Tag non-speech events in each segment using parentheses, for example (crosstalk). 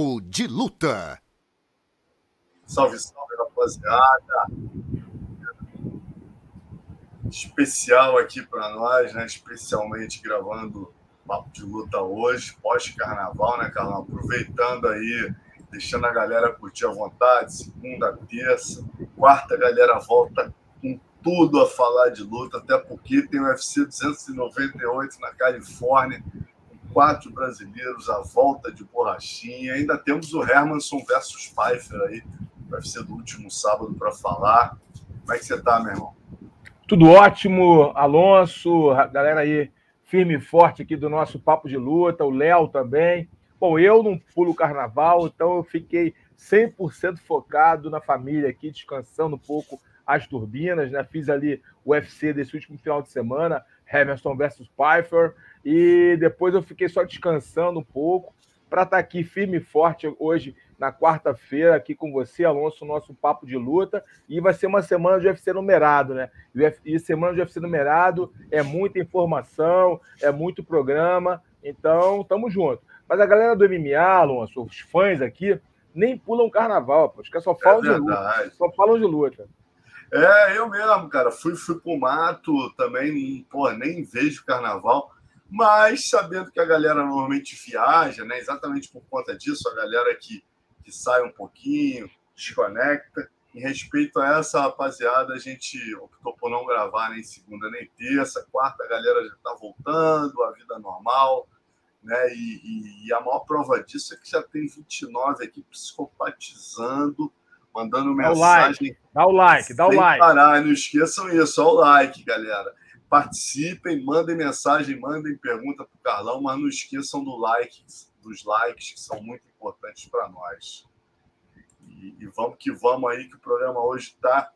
Papo de Luta. Salve, salve, rapaziada. Especial aqui para nós, né? Especialmente gravando Papo de Luta hoje, pós-carnaval, né, Carlão? Aproveitando aí, deixando a galera curtir à vontade. Segunda, terça, quarta, a galera volta com tudo a falar de luta, até porque tem o UFC 298 na Califórnia quatro brasileiros, a volta de borrachinha. Ainda temos o Hermanson versus Pfeiffer aí, vai ser do último sábado para falar. Como é que você está, meu irmão? Tudo ótimo, Alonso, galera aí firme e forte aqui do nosso Papo de Luta, o Léo também. Bom, eu não pulo carnaval, então eu fiquei 100% focado na família aqui, descansando um pouco as turbinas, né? Fiz ali o UFC desse último final de semana, Hamilton versus Pfeiffer, e depois eu fiquei só descansando um pouco para estar tá aqui firme e forte hoje na quarta-feira aqui com você, Alonso, nosso papo de luta. E vai ser uma semana de UFC numerado, né? E semana de UFC numerado é muita informação, é muito programa. Então, tamo junto. Mas a galera do MMA, Alonso, os fãs aqui, nem pulam carnaval, pô. Os caras só falam é de luta. Só falam de luta. É, eu mesmo, cara. Fui, fui pro mato também, pô, nem vejo carnaval mas sabendo que a galera normalmente viaja, né? Exatamente por conta disso, a galera que, que sai um pouquinho, desconecta. Em respeito a essa rapaziada, a gente optou por não gravar nem segunda nem terça. Quarta, a galera já está voltando, a vida normal. Né? E, e, e, a maior prova disso é que já tem 29 aqui psicopatizando, mandando mensagem. Dá o like, dá o like. Dá o like. Parar. Não esqueçam isso, olha o like, galera participem, mandem mensagem, mandem pergunta para o Carlão, mas não esqueçam do like, dos likes, que são muito importantes para nós. E, e, vamos que vamos aí, que o programa hoje está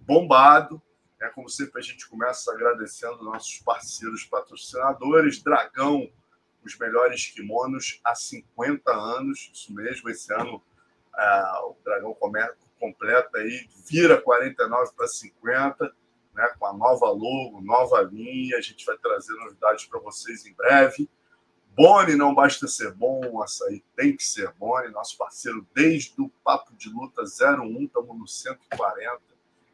bombado. É como sempre, a gente começa agradecendo nossos parceiros patrocinadores. Dragão, os melhores kimonos há 50 anos, isso mesmo. Esse ano é, o Dragão completa aí, vira 49 para 50 né, com a nova logo, nova linha. A gente vai trazer novidades para vocês em breve. Boni não basta ser bom, o açaí tem que ser Boni, nosso parceiro desde o Papo de Luta 01, estamos no 140.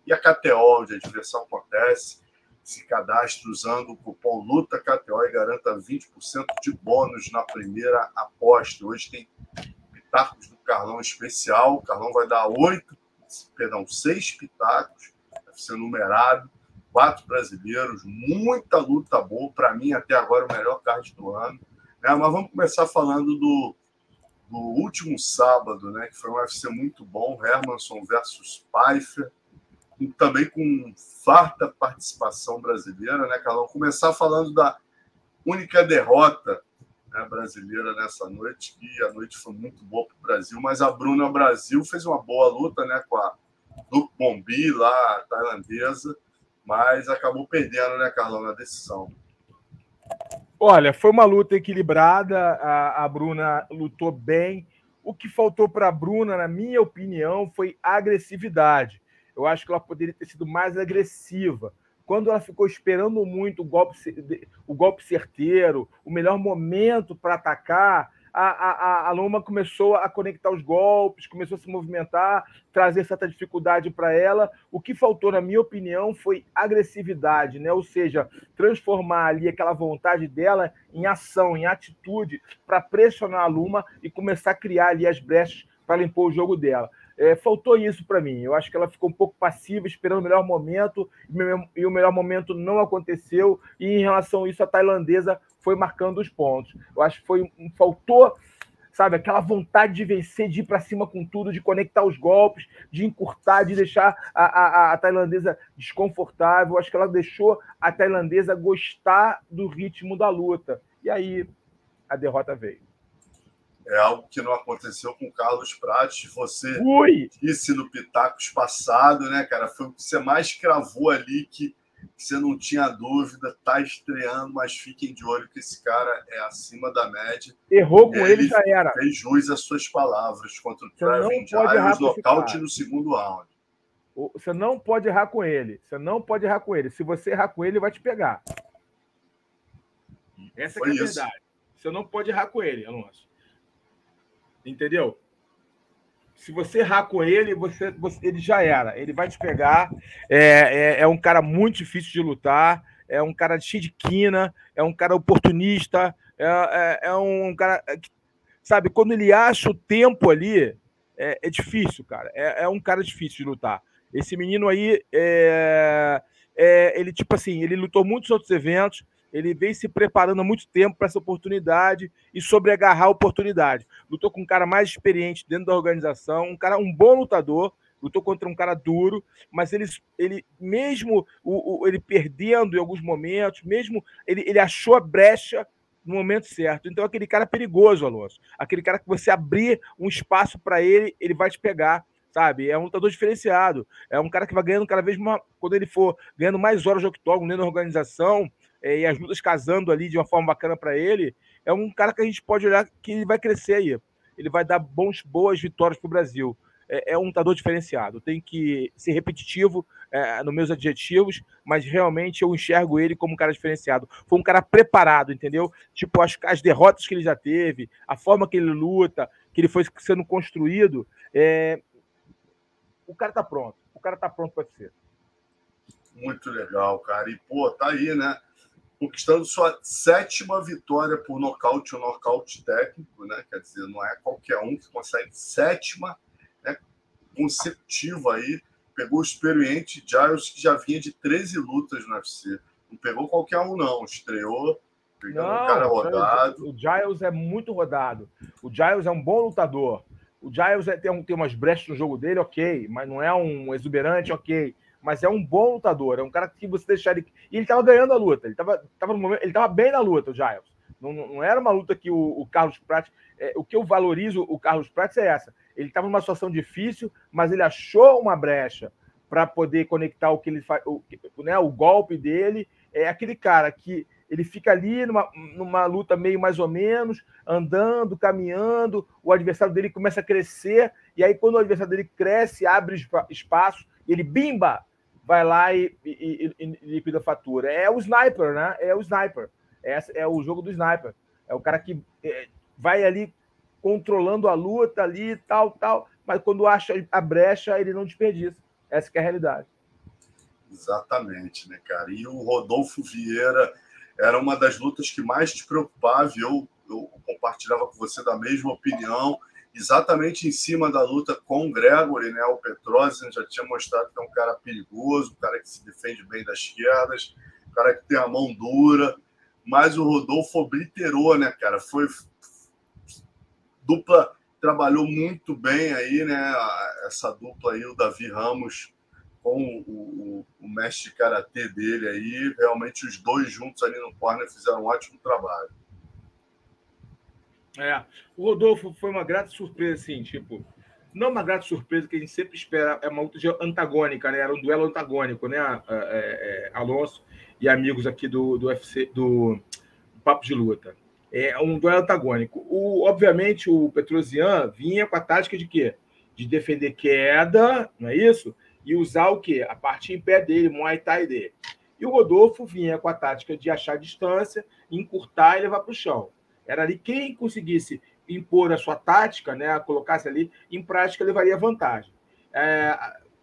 E a KTO, onde a diversão acontece, se cadastre usando o cupom LUTAKTO e garanta 20% de bônus na primeira aposta. Hoje tem pitacos do Carlão especial. O Carlão vai dar oito, perdão, seis pitacos ser numerado, quatro brasileiros, muita luta boa, para mim até agora o melhor card do ano. Né? Mas vamos começar falando do, do último sábado, né? que foi um UFC muito bom, Hermanson versus Pfeiffer, também com farta participação brasileira, né, Carlão? Começar falando da única derrota né, brasileira nessa noite, e a noite foi muito boa para o Brasil, mas a Bruna Brasil fez uma boa luta né, com a do Bombi lá, tailandesa, mas acabou perdendo, né, Carlão, na decisão. Olha, foi uma luta equilibrada, a, a Bruna lutou bem. O que faltou para a Bruna, na minha opinião, foi agressividade. Eu acho que ela poderia ter sido mais agressiva. Quando ela ficou esperando muito o golpe, o golpe certeiro, o melhor momento para atacar, a, a, a Loma começou a conectar os golpes, começou a se movimentar, trazer certa dificuldade para ela. O que faltou, na minha opinião, foi agressividade, né? ou seja, transformar ali aquela vontade dela em ação, em atitude, para pressionar a Luma e começar a criar ali as brechas para limpar o jogo dela. É, faltou isso para mim. Eu acho que ela ficou um pouco passiva, esperando o melhor momento, e o melhor momento não aconteceu. E em relação a isso, a tailandesa foi marcando os pontos. Eu acho que foi faltou, sabe, aquela vontade de vencer, de ir para cima com tudo, de conectar os golpes, de encurtar, de deixar a, a, a tailandesa desconfortável. Eu acho que ela deixou a tailandesa gostar do ritmo da luta. E aí a derrota veio. É algo que não aconteceu com o Carlos Prates. Você Ui. disse no Pitacos passado, né, cara? Foi o que você mais cravou ali que você não tinha dúvida, tá estreando, mas fiquem de olho que esse cara é acima da média. Errou com ele, ele já era. Fez jus às suas palavras contra o Trevin Giles, nocaute no segundo round. Você não pode errar com ele. Você não pode errar com ele. Se você errar com ele, ele vai te pegar. Essa é a verdade. Você não pode errar com ele, Alonso. Entendeu? Se você errar com ele, você, você, ele já era. Ele vai te pegar. É, é, é um cara muito difícil de lutar. É um cara cheio de quina. É um cara oportunista. É, é, é um cara que, sabe, quando ele acha o tempo ali, é, é difícil, cara. É, é, um cara difícil de lutar. Esse menino aí, é, é, ele, tipo assim, ele lutou muitos outros eventos, ele vem se preparando há muito tempo para essa oportunidade e sobre agarrar a oportunidade. Lutou com um cara mais experiente dentro da organização, um cara, um bom lutador, lutou contra um cara duro, mas ele, ele mesmo o, o, ele perdendo em alguns momentos, mesmo ele, ele achou a brecha no momento certo. Então, aquele cara perigoso, Alonso. Aquele cara que você abrir um espaço para ele, ele vai te pegar, sabe? É um lutador diferenciado. É um cara que vai ganhando cada vez mais. Quando ele for ganhando mais horas de octógono dentro da organização é, e as lutas casando ali de uma forma bacana para ele, é um cara que a gente pode olhar que ele vai crescer aí. Ele vai dar bons, boas vitórias para o Brasil é, é um lutador diferenciado. Tem que ser repetitivo é, nos meus adjetivos, mas realmente eu enxergo ele como um cara diferenciado. Foi um cara preparado, entendeu? Tipo, as, as derrotas que ele já teve, a forma que ele luta, que ele foi sendo construído. É... O cara tá pronto. O cara tá pronto para ser. Muito legal, cara. E, pô, tá aí, né? Conquistando sua sétima vitória por nocaute, um nocaute técnico, né? Quer dizer, não é qualquer um que consegue sétima consecutiva aí. Pegou o experiente Giles, que já vinha de 13 lutas no UFC. Não pegou qualquer um, não. Estreou, pegando não, um cara rodado. O Giles é muito rodado. O Giles é um bom lutador. O Giles é, tem, um, tem umas brechas no jogo dele, ok. Mas não é um exuberante, ok. Mas é um bom lutador. É um cara que você deixar ele. E ele tava ganhando a luta. Ele tava, tava no momento, ele tava bem na luta, o Giles. Não, não era uma luta que o, o Carlos Pratt. É, o que eu valorizo o Carlos Pratt é essa. Ele estava numa situação difícil, mas ele achou uma brecha para poder conectar o que ele faz, o, né, o golpe dele. É aquele cara que ele fica ali numa, numa luta meio mais ou menos, andando, caminhando, o adversário dele começa a crescer, e aí quando o adversário dele cresce, abre espaço, ele bimba, vai lá e, e, e, e liquida a fatura. É o sniper, né? É o sniper. É, é o jogo do sniper. É o cara que é, vai ali controlando a luta ali, tal, tal, mas quando acha a brecha, ele não desperdiça. Essa é a realidade. Exatamente, né, cara? E o Rodolfo Vieira era uma das lutas que mais te preocupava, e eu, eu compartilhava com você da mesma opinião, exatamente em cima da luta com o Gregory, né? O Petrosian já tinha mostrado que é um cara perigoso, um cara que se defende bem das esquerdas, um cara que tem a mão dura, mas o Rodolfo obliterou, né, cara? Foi dupla trabalhou muito bem aí, né? Essa dupla aí, o Davi Ramos com o, o, o mestre de karatê dele aí, realmente os dois juntos ali no corner fizeram um ótimo trabalho. É, o Rodolfo foi uma grata surpresa, assim, tipo, não uma grata surpresa que a gente sempre espera, é uma luta antagônica, né? Era um duelo antagônico, né? É, é, Alonso e amigos aqui do, do UFC, do Papo de Luta é um duelo antagônico. O, obviamente, o Petrosian vinha com a tática de quê? De defender queda, não é isso? E usar o quê? A parte em pé dele, Muay Thai dele. E o Rodolfo vinha com a tática de achar distância, encurtar e levar para o chão. Era ali quem conseguisse impor a sua tática, né, colocasse ali em prática, levaria vantagem. É,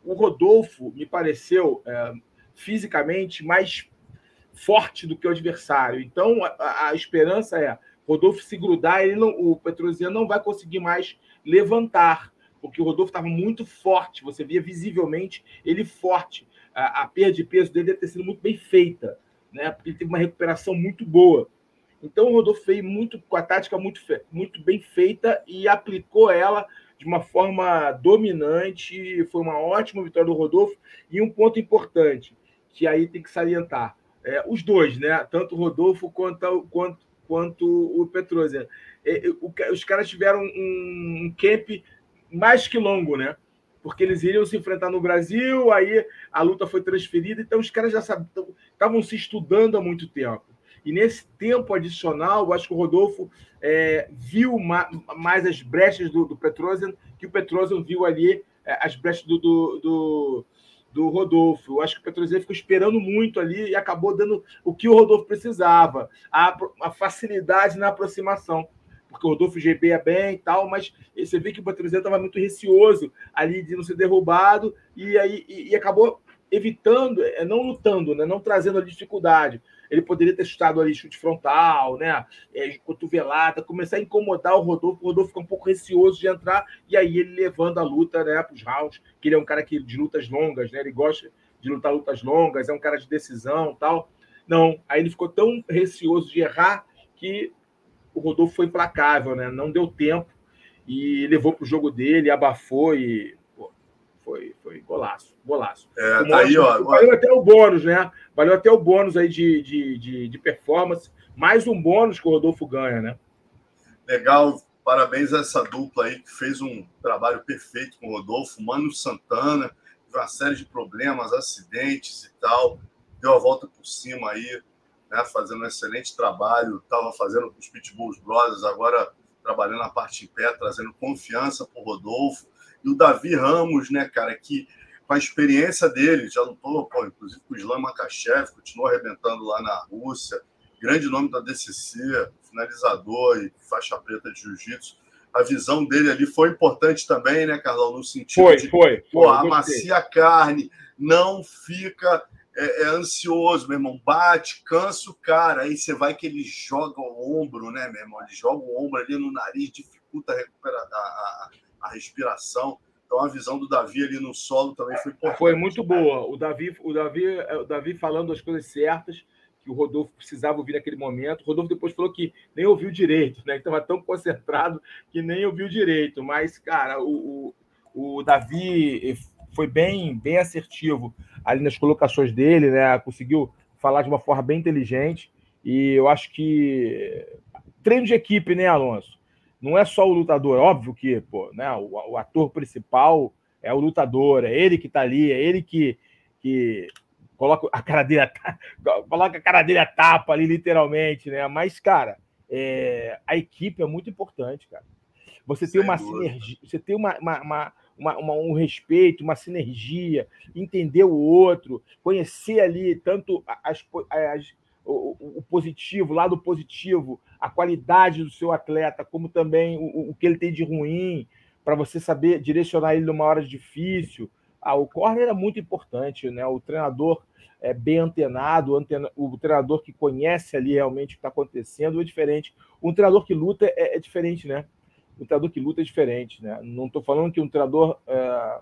o Rodolfo me pareceu é, fisicamente mais forte do que o adversário. Então, a, a esperança é Rodolfo se grudar, ele não, o Petrosiano não vai conseguir mais levantar, porque o Rodolfo estava muito forte, você via visivelmente ele forte. A, a perda de peso dele deve ter sido muito bem feita, né? Porque ele teve uma recuperação muito boa. Então o Rodolfo fez muito com a tática muito, muito bem feita e aplicou ela de uma forma dominante. Foi uma ótima vitória do Rodolfo. E um ponto importante, que aí tem que salientar: é, os dois, né? Tanto o Rodolfo quanto, quanto, quanto o Petrosian. É, o, os caras tiveram um, um camp mais que longo, né? Porque eles iriam se enfrentar no Brasil, aí a luta foi transferida, então os caras já estavam se estudando há muito tempo. E nesse tempo adicional, eu acho que o Rodolfo é, viu ma, mais as brechas do, do Petrosian, que o Petrosian viu ali é, as brechas do, do, do do Rodolfo. Eu acho que o Petrozeiro ficou esperando muito ali e acabou dando o que o Rodolfo precisava, a, a facilidade na aproximação. porque o Rodolfo GB é bem e tal, mas você vê que o Patrocínio estava muito receoso ali de não ser derrubado e aí e, e acabou evitando, é, não lutando, né? não trazendo a dificuldade. Ele poderia ter chutado ali chute frontal, né? É, cotovelada, começar a incomodar o Rodolfo. O Rodolfo fica um pouco receoso de entrar, e aí ele levando a luta né, para os rounds, que ele é um cara que, de lutas longas, né? Ele gosta de lutar lutas longas, é um cara de decisão tal. Não, aí ele ficou tão receoso de errar que o Rodolfo foi implacável, né? Não deu tempo e levou para o jogo dele, abafou e foi, foi golaço, golaço. É, tá aí, ó, valeu até o bônus, né? Valeu até o bônus aí de, de, de, de performance, mais um bônus que o Rodolfo ganha, né? Legal, parabéns a essa dupla aí que fez um trabalho perfeito com o Rodolfo, Mano Santana, uma série de problemas, acidentes e tal, deu a volta por cima aí, né, fazendo um excelente trabalho, estava fazendo com os Pitbulls Brothers, agora trabalhando na parte em pé, trazendo confiança para o Rodolfo. E o Davi Ramos, né, cara, que com a experiência dele, já lutou, pô, inclusive com o Islam Makachev, continuou arrebentando lá na Rússia, grande nome da DCC, finalizador e faixa preta de jiu-jitsu. A visão dele ali foi importante também, né, Carlão? No sentido foi, de foi, foi, pô, amacia a carne, não fica é, é, ansioso, meu irmão. Bate, cansa o cara. Aí você vai que ele joga o ombro, né, meu irmão? Ele joga o ombro ali no nariz, dificulta a, recupera, a, a, a respiração. Então a visão do Davi ali no solo também foi importante. Foi muito boa. O Davi, o Davi, o Davi falando as coisas certas que o Rodolfo precisava ouvir naquele momento. O Rodolfo depois falou que nem ouviu direito, né? Estava tão concentrado que nem ouviu direito. Mas, cara, o, o, o Davi foi bem, bem assertivo ali nas colocações dele, né? Conseguiu falar de uma forma bem inteligente. E eu acho que treino de equipe, né, Alonso? Não é só o lutador, é óbvio que pô, né, o, o ator principal é o lutador, é ele que está ali, é ele que, que coloca a cara dele, (laughs) coloca a cara dele a tapa ali, literalmente, né? Mas, cara, é, a equipe é muito importante, cara. Você tem uma sinergia, você tem uma, uma, uma, uma, uma, um respeito, uma sinergia, entender o outro, conhecer ali tanto as, as, o, o, positivo, lado positivo, a qualidade do seu atleta, como também o, o que ele tem de ruim, para você saber direcionar ele numa hora difícil. Ah, o corner é muito importante, né? O treinador é bem antenado, antena, o treinador que conhece ali realmente o que está acontecendo é diferente. Um treinador que luta é, é diferente, né? o treinador que luta é diferente, né? Não estou falando que um treinador é,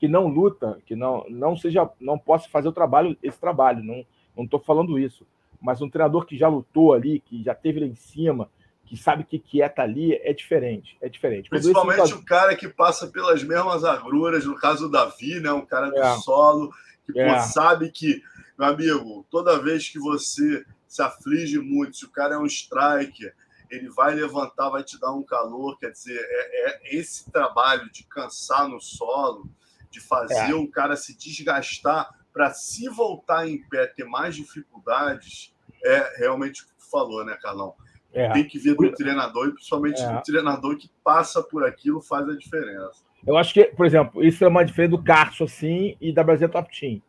que não luta, que não não seja, não possa fazer o trabalho, esse trabalho, não não estou falando isso. Mas um treinador que já lutou ali, que já teve lá em cima, que sabe o que, que é estar tá ali, é diferente, é diferente. Principalmente o cara que passa pelas mesmas agruras, no caso do Davi, né? Um cara do é. solo, que é. pô, sabe que, meu amigo, toda vez que você se aflige muito, se o cara é um striker, ele vai levantar, vai te dar um calor. Quer dizer, é, é esse trabalho de cansar no solo, de fazer é. o cara se desgastar para se voltar em pé, ter mais dificuldades, é realmente o que tu falou, né, Carlão? É. Tem que vir do treinador, e principalmente é. do treinador que passa por aquilo faz a diferença. Eu acho que, por exemplo, isso é uma diferença do Carson, assim, e da Brasil Top Team,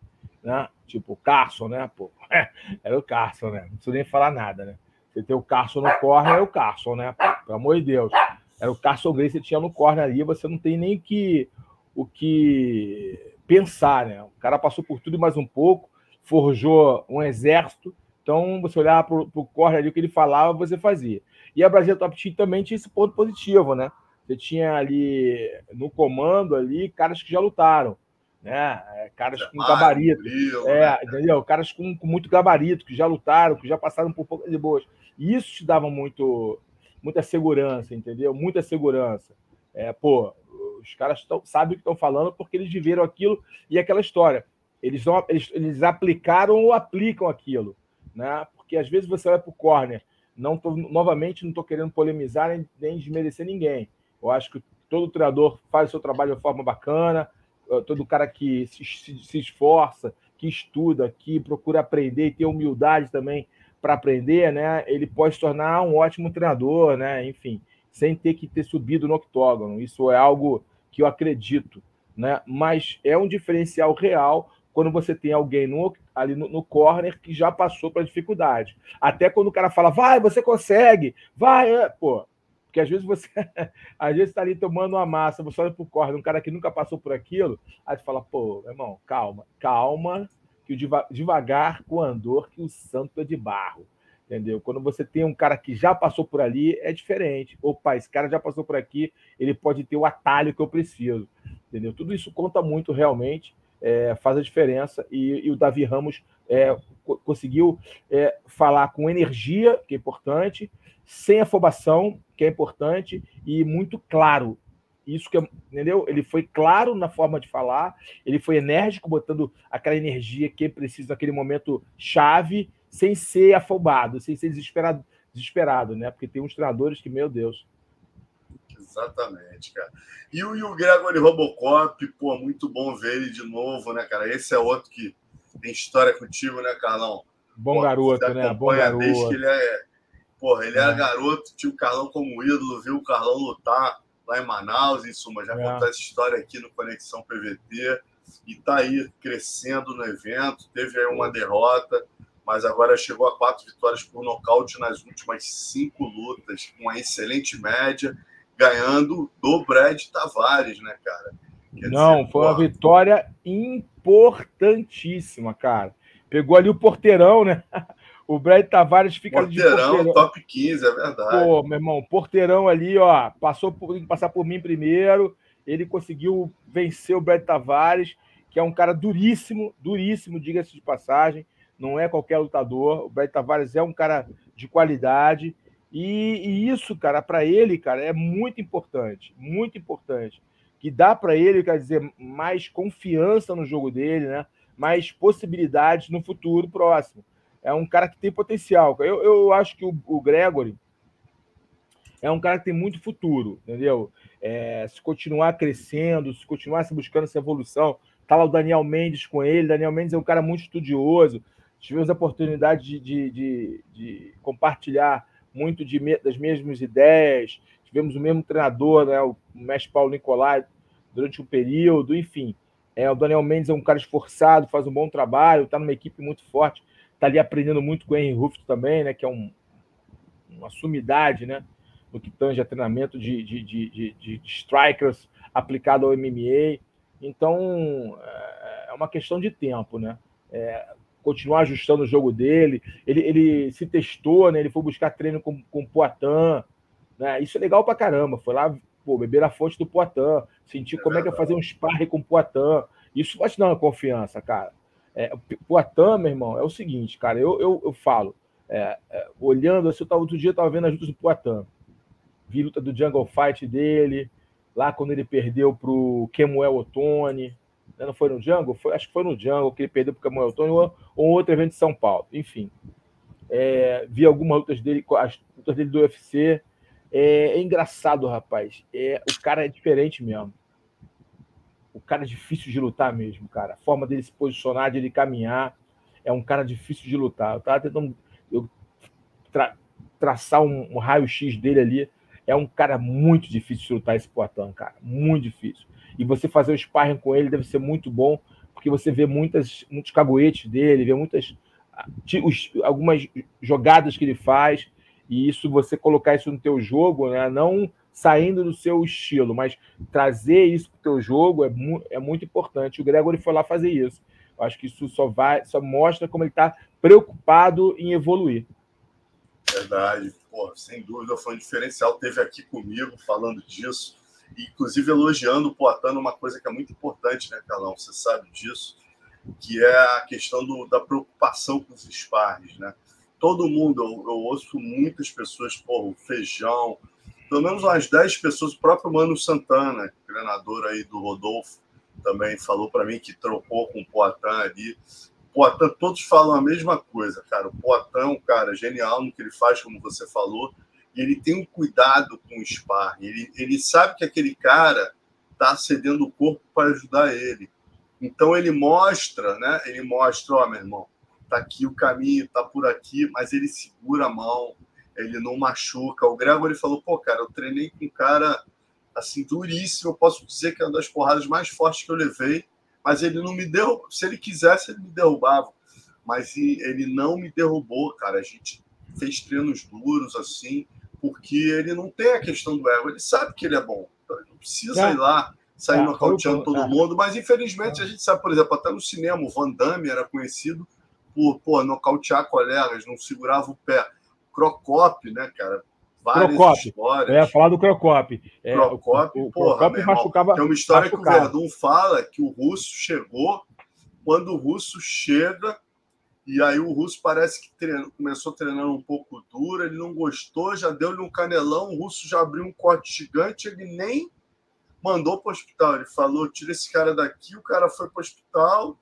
né? Tipo, o Carson, né? Pô, (laughs) era o Carson, né? Não preciso nem falar nada, né? Você tem o Carson no corner, é o Carson, né? Pelo amor de Deus. Era o Carson Grace que tinha no corner ali, você não tem nem que, o que pensar, né? O cara passou por tudo e mais um pouco, forjou um exército. Então, você olhava para o corner ali, o que ele falava, você fazia. E a Brasil Top Team também tinha esse ponto positivo, né? Você tinha ali no comando ali caras que já lutaram né? É, caras com gabarito. é, né? entendeu? Caras com, com, muito gabarito, que já lutaram, que já passaram por poucas de boas. E isso te dava muito, muita segurança, entendeu? Muita segurança. É, pô, os caras tão, sabem o que estão falando porque eles viveram aquilo e aquela história. Eles, não, eles, eles aplicaram ou aplicam aquilo, né? Porque às vezes você vai para o corner. Não tô, novamente, não estou querendo polemizar nem, nem desmerecer ninguém. Eu acho que todo treinador faz o seu trabalho de forma bacana, eh, todo cara que se, se, se esforça, que estuda, que procura aprender e tem humildade também para aprender, né? Ele pode se tornar um ótimo treinador, né? Enfim, sem ter que ter subido no octógono. Isso é algo que eu acredito, né? Mas é um diferencial real quando você tem alguém no, ali no, no corner que já passou para dificuldade. Até quando o cara fala, vai, você consegue, vai, é, pô, Porque às vezes você (laughs) está ali tomando uma massa, você olha para o corda, um cara que nunca passou por aquilo, aí você fala, pô, irmão, calma, calma, que o devagar com andor que o santo é de barro. Entendeu? Quando você tem um cara que já passou por ali, é diferente. Opa, esse cara já passou por aqui, ele pode ter o atalho que eu preciso. Entendeu? Tudo isso conta muito realmente, é, faz a diferença. E, e o Davi Ramos é, conseguiu é, falar com energia, que é importante, sem afobação, que é importante, e muito claro. Isso que, entendeu? Ele foi claro na forma de falar, ele foi enérgico, botando aquela energia que precisa naquele momento chave, sem ser afobado, sem ser desesperado, desesperado, né? Porque tem uns treinadores que, meu Deus. Exatamente, cara. E o, e o Gregory Robocop, pô, muito bom ver ele de novo, né, cara? Esse é outro que tem história contigo, né, Carlão? Bom pô, garoto, né? Bom garoto. Desde que ele é. Porra, ele é. era garoto, tinha o Carlão como ídolo, viu o Carlão lutar lá em Manaus, em suma, já é. contou essa história aqui no Conexão PVT. E tá aí crescendo no evento, teve aí uma derrota, mas agora chegou a quatro vitórias por nocaute nas últimas cinco lutas, com uma excelente média, ganhando do Brad Tavares, né, cara? Quer Não, dizer, foi uma vitória importantíssima, cara. Pegou ali o porteirão, né? (laughs) O Brad Tavares fica porteirão, ali de porteirão. top 15, é verdade. Pô, meu irmão, porteirão ali, ó, passou por passar por mim primeiro. Ele conseguiu vencer o Brad Tavares, que é um cara duríssimo, duríssimo, diga-se de passagem. Não é qualquer lutador. O Brad Tavares é um cara de qualidade. E, e isso, cara, para ele, cara, é muito importante, muito importante que dá para ele, quer dizer, mais confiança no jogo dele, né? mais possibilidades no futuro próximo. É um cara que tem potencial. Eu, eu acho que o, o Gregory é um cara que tem muito futuro, entendeu? É, se continuar crescendo, se continuar se buscando essa evolução. Tá lá o Daniel Mendes com ele. Daniel Mendes é um cara muito estudioso. Tivemos a oportunidade de, de, de, de compartilhar muito de, das mesmas ideias. Tivemos o mesmo treinador, né, o mestre Paulo Nicolai, durante um período, enfim. É, o Daniel Mendes é um cara esforçado, faz um bom trabalho, está numa equipe muito forte, está ali aprendendo muito com o Henry Ruff também, né, que é um, uma sumidade né, no que tange a treinamento de, de, de, de, de strikers aplicado ao MMA. Então, é, é uma questão de tempo, né? É, continuar ajustando o jogo dele. Ele, ele se testou, né? Ele foi buscar treino com, com o Poitin. Né? Isso é legal pra caramba. Foi lá, pô, beber a fonte do Poitin, sentir como é que é fazer um sparring com o Poitin. Isso vai te dar uma confiança, cara. É, Poitin, meu irmão, é o seguinte, cara, eu, eu, eu falo, é, é, olhando, assim, eu tava, outro dia eu tava vendo as lutas do Poitin, vi luta do Jungle Fight dele, lá quando ele perdeu pro Kemuel Otone, né, não foi no Jungle? Foi, acho que foi no Jungle que ele perdeu pro Kemuel Otone ou, ou outro evento de São Paulo, enfim. É, vi algumas lutas dele, as lutas dele do UFC, é, é engraçado, rapaz. É, o cara é diferente mesmo. O cara é difícil de lutar mesmo, cara. A forma dele se posicionar, de ele caminhar, é um cara difícil de lutar. Eu tava tentando eu tra traçar um, um raio-x dele ali. É um cara muito difícil de lutar esse Poitin, cara. Muito difícil. E você fazer o sparring com ele deve ser muito bom, porque você vê muitas, muitos cagoetes dele, vê muitas os, algumas jogadas que ele faz e isso você colocar isso no teu jogo, né? Não saindo do seu estilo, mas trazer isso para o teu jogo é, mu é muito importante. O Gregory foi lá fazer isso. Eu acho que isso só vai, só mostra como ele está preocupado em evoluir. Verdade, Pô, sem dúvida foi um diferencial. Teve aqui comigo falando disso, inclusive elogiando o Poitin uma coisa que é muito importante, né, Carlão? Você sabe disso, que é a questão do, da preocupação com os sparres, né? todo mundo, eu, eu ouço muitas pessoas, pô, Feijão, pelo menos umas 10 pessoas, o próprio Mano Santana, treinador aí do Rodolfo, também falou para mim que trocou com o Poitin ali. Poitin, todos falam a mesma coisa, cara. O Poitin é um cara genial no que ele faz, como você falou, ele tem um cuidado com o sparring. Ele, ele sabe que aquele cara está cedendo o corpo para ajudar ele. Então ele mostra, né? Ele mostra, ó, oh, meu irmão, tá aqui o caminho, tá por aqui, mas ele segura a mão, ele não machuca. O Gregory falou, pô, cara, eu treinei com um cara assim duríssimo, eu posso dizer que é uma das porradas mais fortes que eu levei, mas ele não me deu, se ele quisesse ele me derrubava, mas ele não me derrubou, cara. A gente fez treinos duros assim, porque ele não tem a questão do ego, ele sabe que ele é bom. Então ele não precisa é. ir lá, sair é, nocauteando todo é. mundo, mas infelizmente a gente sabe, por exemplo, até no cinema, o Van Damme era conhecido por pô, nocautear colegas, não segurava o pé. Crocop, né, cara? Várias Crocop. histórias. É, falar do Crocop. É, Crocop, o, o, porra, Crocop machucava, Tem uma história machucava. que o Verdun fala que o russo chegou, quando o russo chega, e aí o russo parece que treinou, começou treinando um pouco duro, ele não gostou, já deu-lhe um canelão, o russo já abriu um corte gigante, ele nem mandou para o hospital. Ele falou: tira esse cara daqui, o cara foi para o hospital,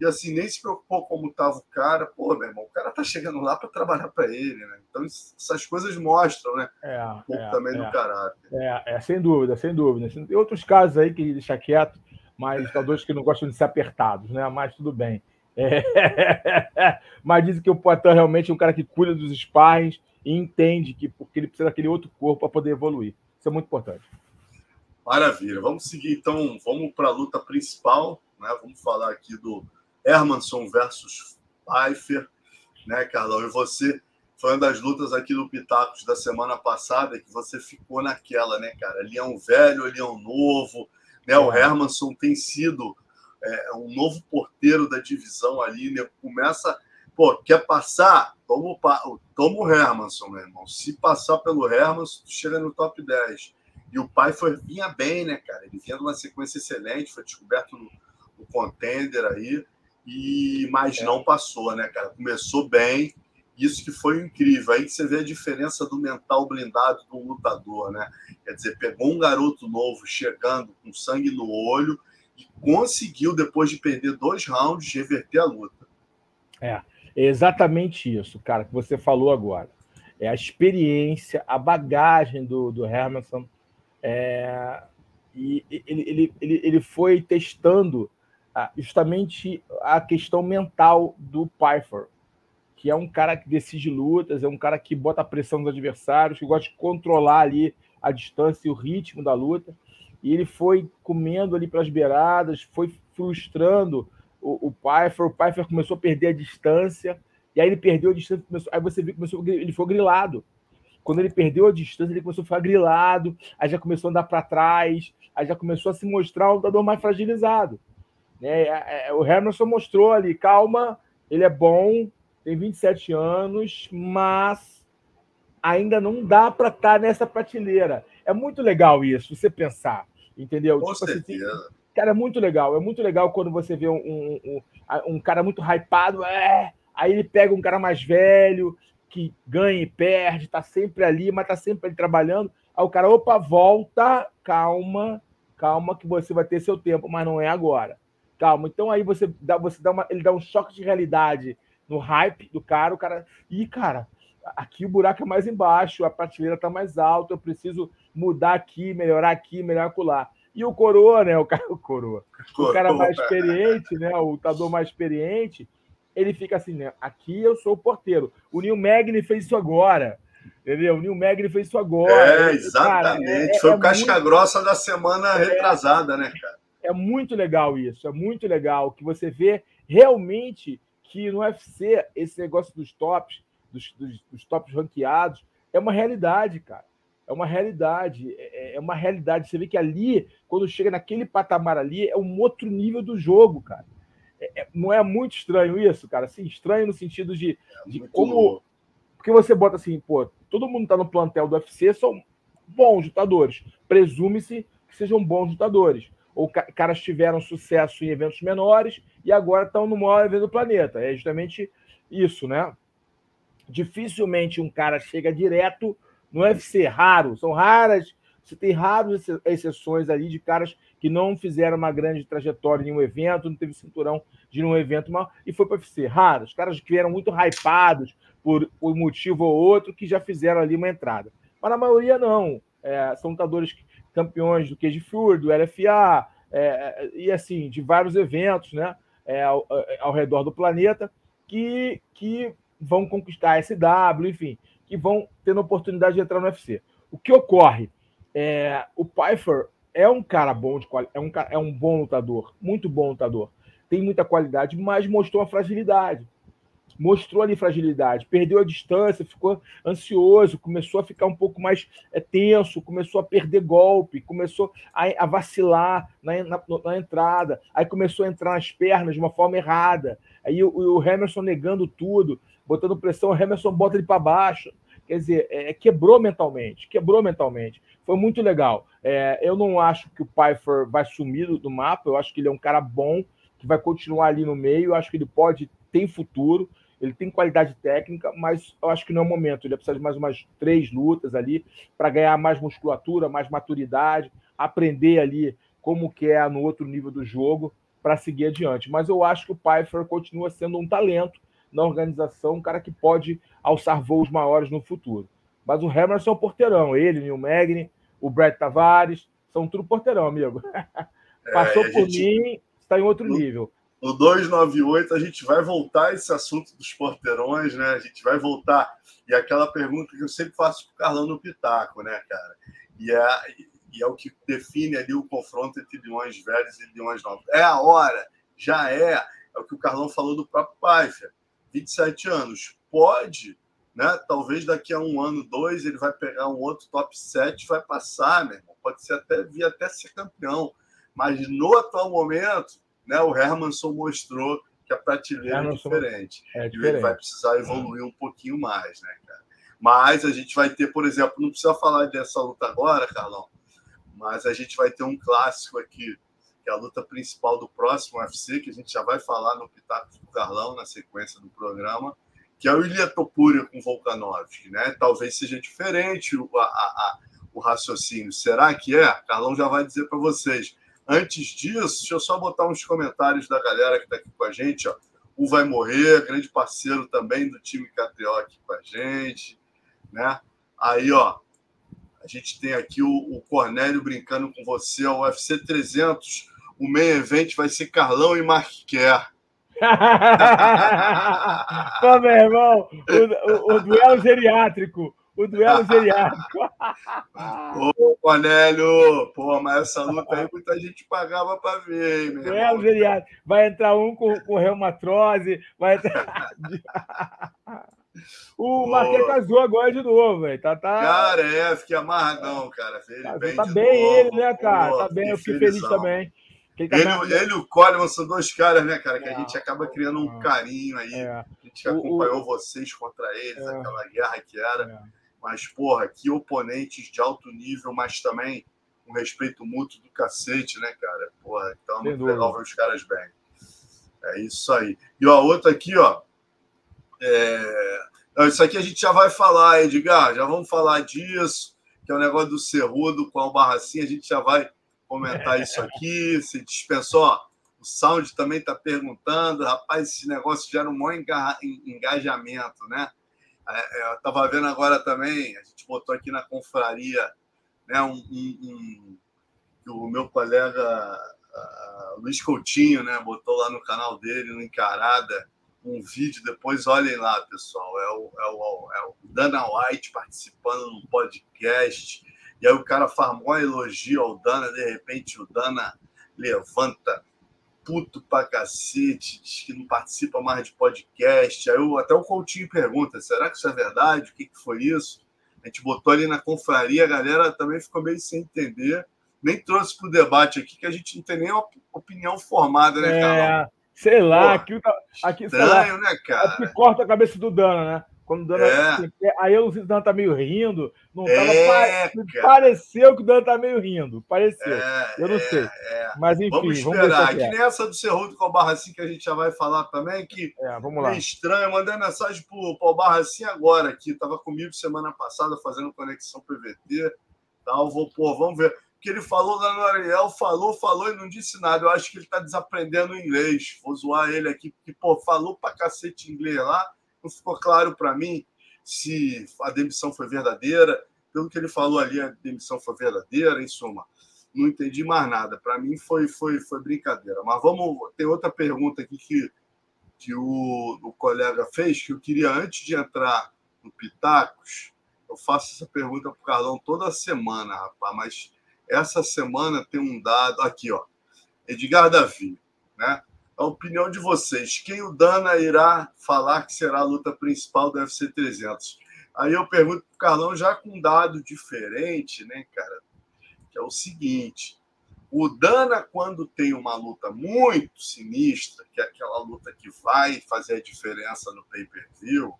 e assim, nem se preocupou como estava o cara. Pô, meu irmão, o cara tá chegando lá para trabalhar para ele, né? Então, essas coisas mostram, né? É, um pouco é, também é, do caráter. É, é, sem dúvida, sem dúvida. Tem outros casos aí que deixa quieto, mas lutadores que não gostam de ser apertados, né? Mas tudo bem. É... (laughs) mas dizem que o Poitin realmente é um cara que cuida dos sparrings e entende que porque ele precisa daquele outro corpo para poder evoluir. Isso é muito importante. Maravilha. Vamos seguir então, vamos para a luta principal, né? Vamos falar aqui do Hermanson versus Pfeiffer, né, Carlão? E você foi uma das lutas aqui do Pitacos da semana passada que você ficou naquela, né, cara? Leão velho, leão novo, né? O é. Hermanson tem sido é, um novo porteiro da divisão ali, né? Começa, pô, quer passar? Toma o, toma o Hermanson, meu irmão. Se passar pelo Hermanson, tu chega no top 10. E o pai foi, vinha bem, né, cara? Ele vinha numa sequência excelente, foi descoberto no, no contender aí e mas é. não passou, né, cara? Começou bem, isso que foi incrível. Aí que você vê a diferença do mental blindado do lutador, né? Quer dizer, pegou um garoto novo chegando com sangue no olho conseguiu, depois de perder dois rounds, reverter a luta. É, exatamente isso, cara, que você falou agora. É a experiência, a bagagem do, do Hermanson. É, e ele, ele, ele, ele foi testando justamente a questão mental do Pfeiffer, que é um cara que decide lutas, é um cara que bota a pressão dos adversários, que gosta de controlar ali a distância e o ritmo da luta. E ele foi comendo ali para as beiradas, foi frustrando o, o Pfeiffer. O Pfeiffer começou a perder a distância, e aí ele perdeu a distância. Começou, aí você viu começou, ele foi grilado. Quando ele perdeu a distância, ele começou a ficar grilado, aí já começou a andar para trás, aí já começou a se mostrar um lutador mais fragilizado. Né? É, é, o Hermanson mostrou ali, calma, ele é bom, tem 27 anos, mas ainda não dá para estar tá nessa prateleira. É muito legal isso, você pensar, entendeu? Com tipo, certeza. Assim, cara, é muito legal. É muito legal quando você vê um, um, um, um cara muito hypado, é, aí ele pega um cara mais velho, que ganha e perde, tá sempre ali, mas tá sempre ali trabalhando. Aí o cara, opa, volta, calma, calma que você vai ter seu tempo, mas não é agora calma. Então aí você dá, você dá uma, ele dá um choque de realidade no hype do cara, o cara, e cara, aqui o buraco é mais embaixo, a prateleira tá mais alta, eu preciso mudar aqui, melhorar aqui, melhorar lá. E o coroa, né, o cara, o coroa, o cara mais experiente, né, o lutador mais experiente, ele fica assim, né, aqui eu sou o porteiro. O Neil Magny fez isso agora. Entendeu? O Neil Magny fez isso agora. É, exatamente. Cara, é, Foi é, o casca muito... grossa da semana é. retrasada, né, cara? é muito legal isso, é muito legal que você vê realmente que no UFC esse negócio dos tops, dos, dos, dos tops ranqueados, é uma realidade, cara. É uma realidade, é, é uma realidade. Você vê que ali, quando chega naquele patamar ali, é um outro nível do jogo, cara. É, é, não é muito estranho isso, cara? Assim, estranho no sentido de, é de como. Porque você bota assim, pô, todo mundo tá no plantel do UFC, são bons lutadores. Presume-se que sejam bons lutadores ou caras tiveram sucesso em eventos menores e agora estão no maior evento do planeta. É justamente isso, né? Dificilmente um cara chega direto no UFC, raro, são raras. Você tem raras exceções ali de caras que não fizeram uma grande trajetória em um evento, não teve cinturão de um evento mal, e foi para o UFC. Raros, caras que vieram muito hypados por, por motivo ou outro, que já fizeram ali uma entrada. Mas na maioria não. É, são lutadores campeões do Cage Fury, do LFA, é, e assim, de vários eventos né, é, ao, é, ao, redor do planeta, que, que vão conquistar a SW, enfim, que vão tendo oportunidade de entrar no UFC. O que ocorre? É, o Pfeiffer é um cara bom, de, é, um, é um bom lutador, muito bom lutador, tem muita qualidade, mas mostrou uma fragilidade. mostrou ali fragilidade, perdeu a distância, ficou ansioso, começou a ficar um pouco mais é, tenso, começou a perder golpe, começou a, a vacilar na, na, na, entrada, aí começou a entrar nas pernas de uma forma errada, aí o, o Emerson negando tudo, botando pressão, o Emerson bota ele para baixo. Quer dizer, é, quebrou mentalmente, quebrou mentalmente. Foi muito legal. É, eu não acho que o Pfeiffer vai sumir do mapa, eu acho que ele é um cara bom, que vai continuar ali no meio, eu acho que ele pode, tem futuro, ele tem qualidade técnica, mas eu acho que não é o momento. Ele precisa de mais umas três lutas ali para ganhar mais musculatura, mais maturidade, aprender ali como que é no outro nível do jogo para seguir adiante. Mas eu acho que o Pfeiffer continua sendo um talento na organização, um cara que pode alçar voos maiores no futuro. Mas o Emerson é um porteirão, ele, o Neil Magny, o Brett Tavares, são tudo porteirão, amigo. (laughs) Passou é, por gente... mim, está em outro nível no 298 a gente vai voltar a esse assunto dos porteirões, né? A gente vai voltar. E aquela pergunta que eu sempre faço para o Carlão no Pitaco, né, cara? E é, e é o que define ali o confronto entre leões velhos e leões novos. É a hora, já é. É o que o Carlão falou do próprio Pfeiffer. 27 anos. Pode, né? Talvez daqui a um ano, dois, ele vai pegar um outro top 7 vai passar, meu irmão. Pode ser até vir até ser campeão. Mas no atual momento, né, o Hermanson mostrou que a prateleira é diferente. é diferente. E ele vai precisar evoluir um pouquinho mais, né, cara? Mas a gente vai ter, por exemplo, não precisa falar dessa luta agora, Carlão, mas a gente vai ter um clássico aqui, que é a luta principal do próximo UFC, que a gente já vai falar no Pitaco do Carlão, na sequência do programa, que é o Ilha Topuria com Volkanovski, né? Talvez seja diferente o, a, a, o raciocínio. Será que é? Carlão já vai dizer para vocês. Antes disso, deixa eu só botar uns comentários da galera que está aqui com a gente. Ó. O Vai Morrer, grande parceiro também do time KTO aqui com a gente. Né? Aí, ó, a gente tem aqui o, o Cornélio brincando com você. O UFC 300, o main event vai ser Carlão e Mark Kerr. Pô, (laughs) meu irmão, o, o, o duelo geriátrico o duelo geriátrico. Ô, Cornélio, pô, mas essa luta aí muita gente pagava para ver, hein, meu Duelo irmão. geriátrico. Vai entrar um com, com reumatrose, vai entrar. (laughs) O Marquinhos casou agora de novo, velho. Tá, tá... Cara, é, fiquei amarradão, cara. Ele tá bem, tá bem ele, né, cara? Pô, tá bem, eu fiquei feliz também. Ele, tá ele, ele, e o Coleman são dois caras, né, cara, que é, a gente acaba criando um é, carinho aí. É. A gente acompanhou o, vocês contra eles, é. aquela guerra que era. É. Mas, porra, que oponentes de alto nível, mas também com respeito mútuo do cacete, né, cara? Porra, então é muito legal ver os caras bem. É isso aí. E ó, outro aqui, ó. É... Isso aqui a gente já vai falar, Edgar. Já vamos falar disso, que é o negócio do Cerrudo com a Barracinha. A gente já vai comentar isso aqui. Se dispensou. O Sound também está perguntando, rapaz, esse negócio gera um maior engajamento, né? É, é, eu estava vendo agora também, a gente botou aqui na confraria né, um, um, um o meu colega uh, Luiz Coutinho né, botou lá no canal dele, no Encarada, um vídeo. Depois olhem lá, pessoal. É o, é o, é o Dana White participando no podcast. E aí o cara faz um elogio ao Dana, de repente o Dana levanta puto pra cacete, diz que não participa mais de podcast. Aí eu, até o Coutinho pergunta: será que isso é verdade? O que, que foi isso? A gente botou ali na confraria, a galera também ficou meio sem entender. Nem trouxe para o debate aqui, que a gente não tem nem uma opinião formada, né? É, sei lá, Pô, aqui, aqui estranho, sei lá, né, cara? É que corta a cabeça do Dana, né? Quando o Dana. É. Aí eu, o Dana tá meio rindo. Não tava, é, pareceu que o Dana tá meio rindo. Pareceu. É, eu não é, sei. É. Mas enfim. Vamos esperar. Vamos que nessa do Cerrudo com o Barracinho que a gente já vai falar também, que é, vamos lá. é estranho. Eu mandei mensagem pro, pro Barracinho agora aqui. Tava comigo semana passada fazendo conexão PVT. Tal. Vou, pô, vamos ver. que ele falou lá no Ariel, falou, falou e não disse nada. Eu acho que ele está desaprendendo inglês. Vou zoar ele aqui, porque, pô, falou pra cacete inglês lá não ficou claro para mim se a demissão foi verdadeira. Pelo que ele falou ali, a demissão foi verdadeira, em suma. Não entendi mais nada. Para mim foi, foi, foi brincadeira. Mas vamos. Tem outra pergunta aqui que, que o, o colega fez, que eu queria, antes de entrar no Pitacos, eu faço essa pergunta para o Carlão toda semana, rapaz, mas essa semana tem um dado aqui, ó. Edgar Davi, né? A opinião de vocês. Quem o Dana irá falar que será a luta principal do UFC 300? Aí eu pergunto para o Carlão, já com um dado diferente, né, cara? Que é o seguinte: o Dana, quando tem uma luta muito sinistra, que é aquela luta que vai fazer a diferença no pay-per-view,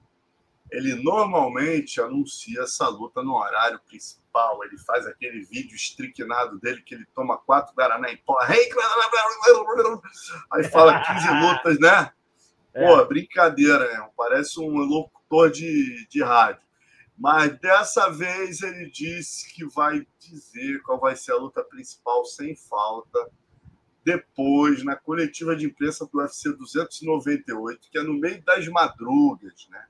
ele normalmente anuncia essa luta no horário principal. Ele faz aquele vídeo estricnado dele que ele toma quatro Guaraná em pó. Aí fala 15 (laughs) lutas, né? É. Pô, brincadeira, né? Parece um locutor de, de rádio. Mas dessa vez ele disse que vai dizer qual vai ser a luta principal sem falta. Depois, na coletiva de imprensa do UFC 298, que é no meio das madrugas, né?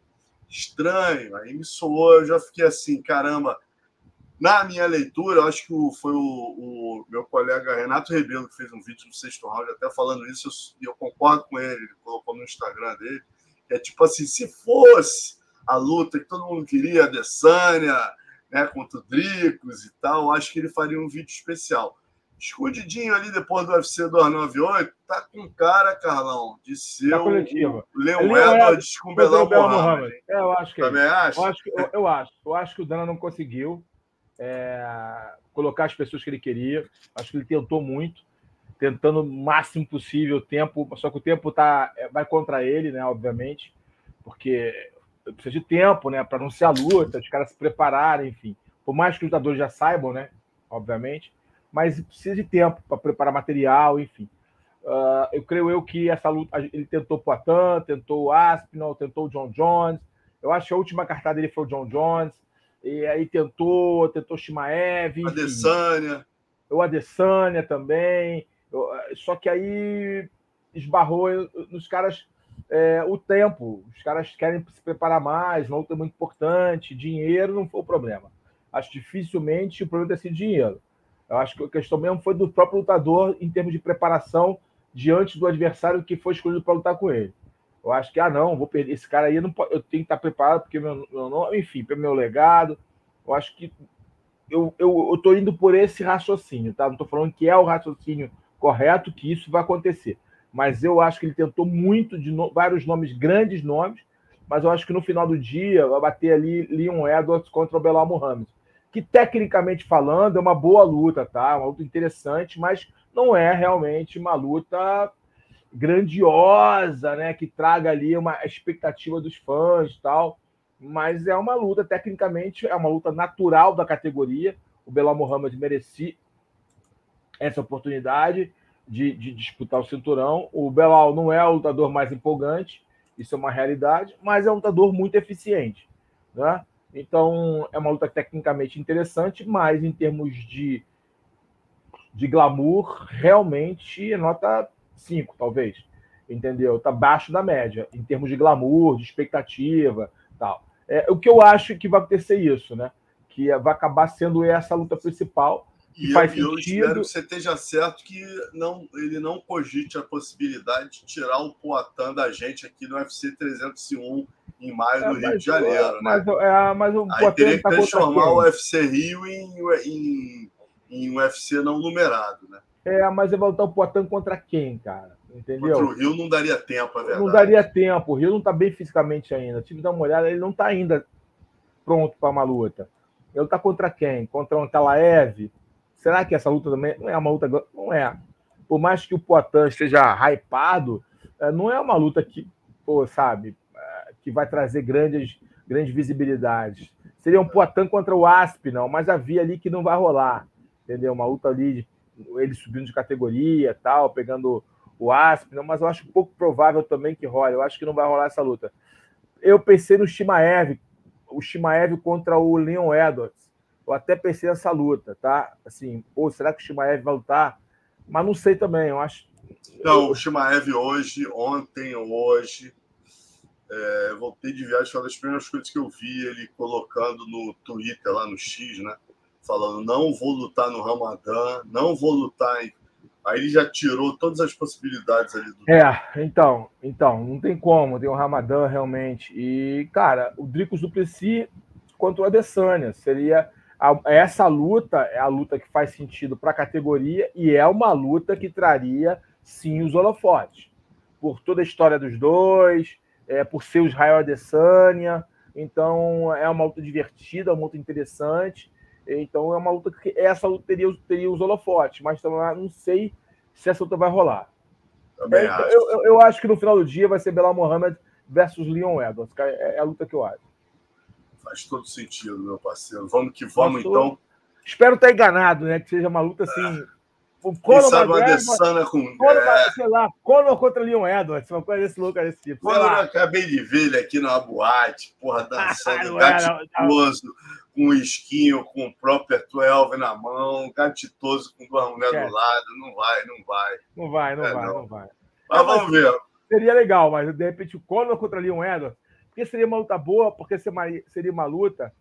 Estranho, aí me soou, eu já fiquei assim, caramba. Na minha leitura, acho que foi o, o, meu colega Renato Rebelo que fez um vídeo no sexto round, até falando isso, e eu, concordo com ele, ele colocou no Instagram dele. É tipo assim: se fosse a luta que todo mundo queria, a Adesanya, né, contra o Dricos e tal, acho que ele faria um vídeo especial. Escondidinho ali depois do UFC 298, tá com cara, Carlão, de ser tá o Leon Edwards com o Belão Mohamed. É, eu acho que é. Também acha? Eu acho, que, eu, eu, acho. Eu acho que o Dana não conseguiu é, colocar as pessoas que ele queria. Acho que ele tentou muito, tentando o máximo possível o tempo, só que o tempo tá, é, vai contra ele, né, obviamente, porque precisa de tempo, né, para anunciar a luta, os caras se prepararem, enfim. Por mais que os lutadores já saibam, né, obviamente, mas precisa de tempo para preparar material, enfim. Uh, eu creio eu que essa luta, ele tentou o Poitin, tentou o Aspinall, tentou o John Jones. Eu acho que a última cartada dele foi o John Jones. E aí tentou, tentou Shimaev. Adesanya. O Adesanya também. Eu, só que aí esbarrou nos caras é, o tempo. Os caras querem se preparar mais, uma luta muito importante, dinheiro não foi o problema. Acho dificilmente o problema ter sido dinheiro. Eu acho que a questão mesmo foi do próprio lutador em termos de preparação diante do adversário que foi escolhido para lutar com ele. Eu acho que, ah, não, vou perder esse cara aí, eu, não, eu tenho que estar preparado, porque meu, meu nome, enfim, pelo meu legado. Eu acho que eu, eu, eu tô indo por esse raciocínio, tá? Não estou falando que é o raciocínio correto, que isso vai acontecer mas eu acho que ele tentou muito de no... vários nomes, grandes nomes, mas eu acho que no final do dia vai bater ali Leon Edwards contra o Belal Muhammad, que tecnicamente falando é uma boa luta, tá? Uma luta interessante, mas não é realmente uma luta grandiosa, né? Que traga ali uma expectativa dos fãs e tal. Mas é uma luta, tecnicamente, é uma luta natural da categoria. O Belal Muhammad merecia essa oportunidade de, de, disputar o cinturão. O Belal não é o lutador mais empolgante, isso é uma realidade, mas é um lutador muito eficiente. Né? Então, é uma luta tecnicamente interessante, mas em termos de, de glamour, realmente é nota 5, talvez. Entendeu? Está abaixo da média, em termos de glamour, de expectativa tal. É, o que eu acho que vai acontecer isso, né? Que vai acabar sendo essa a luta principal e faz eu, eu espero que você esteja certo que não, ele não cogite a possibilidade de tirar o Poatan da gente aqui no UFC 301 em maio é, no Rio de Janeiro. Né? Mas, é, mas o Aí teria que tá transformar o UFC Rio em, em, em UFC não numerado, né? É, mas vai voltar o Poatan contra quem, cara? Entendeu? Contra o Rio não daria tempo, é verdade. Não daria tempo. O Rio não está bem fisicamente ainda. Tive que dar uma olhada, ele não está ainda pronto para uma luta. Ele está contra quem? Contra um Kalaev? Será que essa luta também não é uma luta. Não é. Por mais que o Poitin esteja hypado, é, não é uma luta que, pô, sabe, é, que vai trazer grandes, grandes visibilidades. Seria um Poitin contra o Aspinall, mas havia ali que não vai rolar. Entendeu? Uma luta ali, ele subindo de categoria tal, pegando o Aspinall, mas eu acho pouco provável também que role. Eu acho que não vai rolar essa luta. Eu pensei no Shimaev, o Shimaev contra o Leon Edwards eu até pensei nessa luta, tá? Assim, pô, será que o Shimaev vai lutar? Mas não sei também, eu acho. Não, o Shimaev hoje, ontem ou hoje, é, voltei de viagem, foi uma das primeiras coisas que eu vi ele colocando no Twitter, lá no X, né? Falando, não vou lutar no Ramadã, não vou lutar em... Aí ele já tirou todas as possibilidades ali do. É, então, então, não tem como, tem o Ramadã realmente. E, cara, o Dricos Duplessis contra o Adesanya seria essa luta é a luta que faz sentido para a categoria e é uma luta que traria sim os holofotes. por toda a história dos dois, é, por ser o Israel Adesanya. Então é uma luta divertida, uma luta interessante. Então é uma luta que essa luta teria, teria os holofotes, mas também não sei se essa luta vai rolar. É, acho. Eu, eu, eu, acho que no final do dia vai ser Belal Mohamed versus Leon Edwards. É, é, a luta que eu acho. Faz todo sentido, meu parceiro. Vamos que vamos, Passou. então. Espero estar enganado, né? Que seja uma luta assim. É Conor McGregor, com. Conor, é... Sei lá, Conor contra Leon Edwards, uma coisa desse louco desse tipo. Conor, eu acabei de ver ele aqui na boate, porra, (laughs) dançando, gatitoso, com um esquinho, com o próprio 12 na mão, gatitoso com duas mulheres é. do lado. Não vai, não vai. Não vai, não é, vai, não. não. vai. Mas vamos ver. Seria legal, mas de repente o Conor contra Leon Edwards, porque seria uma luta boa, porque seria uma luta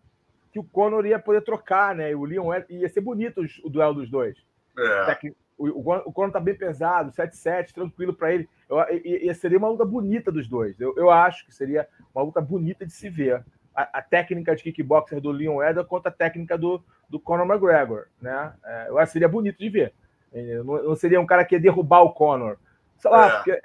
que o Conor ia poder trocar, né? E o Leon Edwards, ia ser bonito o duelo dos dois. É. O, o, o Conor tá bem pesado, 7-7, tranquilo para ele. Eu, e, e, seria uma luta bonita dos dois. Eu, eu acho que seria uma luta bonita de se ver. A, a técnica de kickboxer do Leon Edwards contra a técnica do, do Conor McGregor. Né? É, eu acho que seria bonito de ver. Não, não, seria um cara que ia derrubar o Conor. Sei lá, é. porque,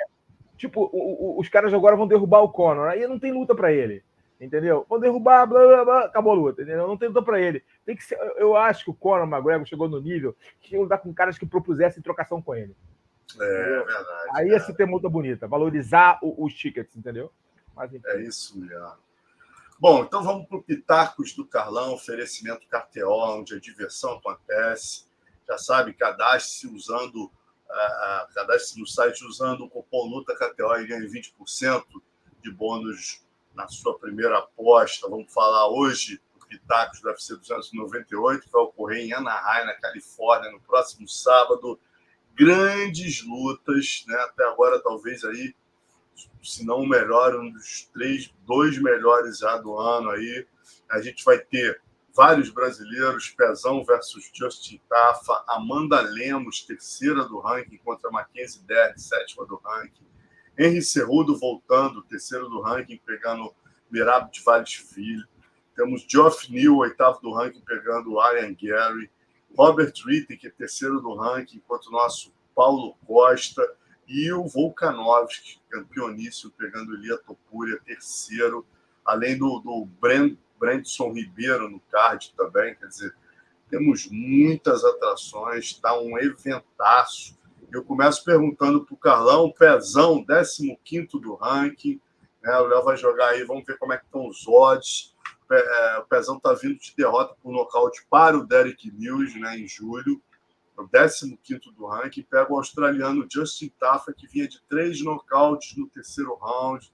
tipo, o, os caras agora vão derrubar o Conor. Aí não tem luta para ele. Entendeu? Vão derrubar, blá, blá, blá, acabou a luta, entendeu? Não tem luta para ele. Tem que ser, eu acho que o Conor McGregor chegou no nível que ia lutar com caras que propusessem trocação com ele. É, entendeu? verdade. Aí ia se ter luta bonita, valorizar o, os tickets, entendeu? Mas, é isso mesmo. Bom, então vamos para o Pitacos do Carlão, oferecimento KTO, onde a diversão acontece. Já sabe, cadastre-se usando, uh, cadastre-se no site usando o cupom Luta KTO e ganhe 20% de bônus na sua primeira aposta. Vamos falar hoje do Pitacos do UFC 298, que vai ocorrer em Anaheim, na Califórnia, no próximo sábado. Grandes lutas, né? Até agora, talvez aí, se não o melhor, um dos três, dois melhores já do ano aí. A gente vai ter vários brasileiros, Pezão versus Justin Tafa, Amanda Lemos, terceira do ranking, contra Mackenzie Dern, sétima do ranking. Henry Cerrudo voltando, terceiro do ranking, pegando Mirab de Valesville. Temos Geoff Neal, oitavo do ranking, pegando o Ian Gary. Robert Ritten, que é terceiro do ranking, enquanto o nosso Paulo Costa. E o Volkanovski, campeoníssimo, pegando o Lia Topuria, terceiro. Além do, do Brentson Ribeiro no card também. Quer dizer, temos muitas atrações, está um eventaço. Eu começo perguntando para o Carlão, Pezão, 15 do ranking. Né? O Léo vai jogar aí, vamos ver como é que estão os odds. É, o Pezão está vindo de derrota por nocaute para o Derek News né, em julho, o 15 do ranking. Pega o australiano Justin Taffa, que vinha de três nocautes no terceiro round.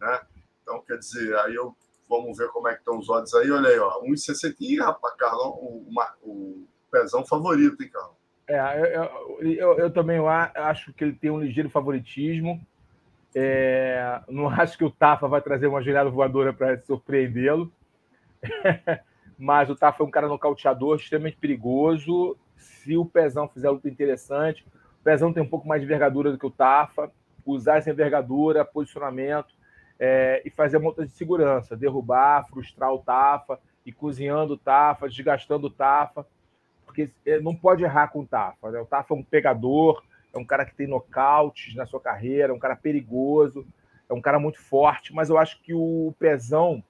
Né? Então, quer dizer, aí eu vamos ver como é que estão os odds aí. Olha aí, ó, 1,60. Ih, rapaz, Carlão, o, o, o Pezão favorito, hein, Carlão? É, eu, eu, eu, também acho que ele tem um ligeiro favoritismo. É, não (laughs) acho que o Tafa vai trazer uma girada voadora para surpreendê-lo. (laughs) Mas o Tafa é um cara nocauteador, extremamente perigoso. Se o Pezão fizer luta interessante, o Pezão tem um pouco mais de envergadura do que o Tafa. Usar essa envergadura, posicionamento é, e fazer luta de segurança, derrubar, frustrar o Tafa, e cozinhando o Tafa, desgastando o Tafa porque é, não pode errar com o Tafa. Né? O Tafa é um pegador, é um cara que tem nocautes na sua carreira, é um cara perigoso, é um cara muito forte, mas eu acho que o Pezão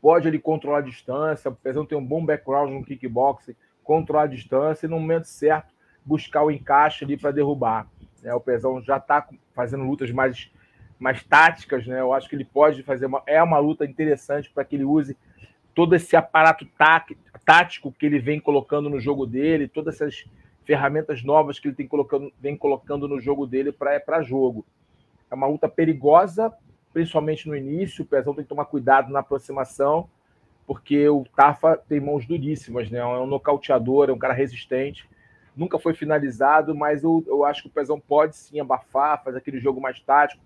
pode ele controlar a distância, o Pezão tem um bom background no kickboxing, controlar a distância e no momento certo buscar o encaixe ali para derrubar. Né? O Pezão já está fazendo lutas mais, mais táticas, né? Eu acho que ele pode fazer uma, é uma luta interessante para que ele use todo esse aparato tático que ele vem colocando no jogo dele, todas essas ferramentas novas que ele tem colocando, vem colocando no jogo dele para jogo. É uma luta perigosa, principalmente no início. O Pezão tem que tomar cuidado na aproximação, porque o Tafa tem mãos duríssimas, né? É um nocauteador, é um cara resistente. Nunca foi finalizado, mas eu, eu acho que o Pezão pode sim abafar, fazer aquele jogo mais tático,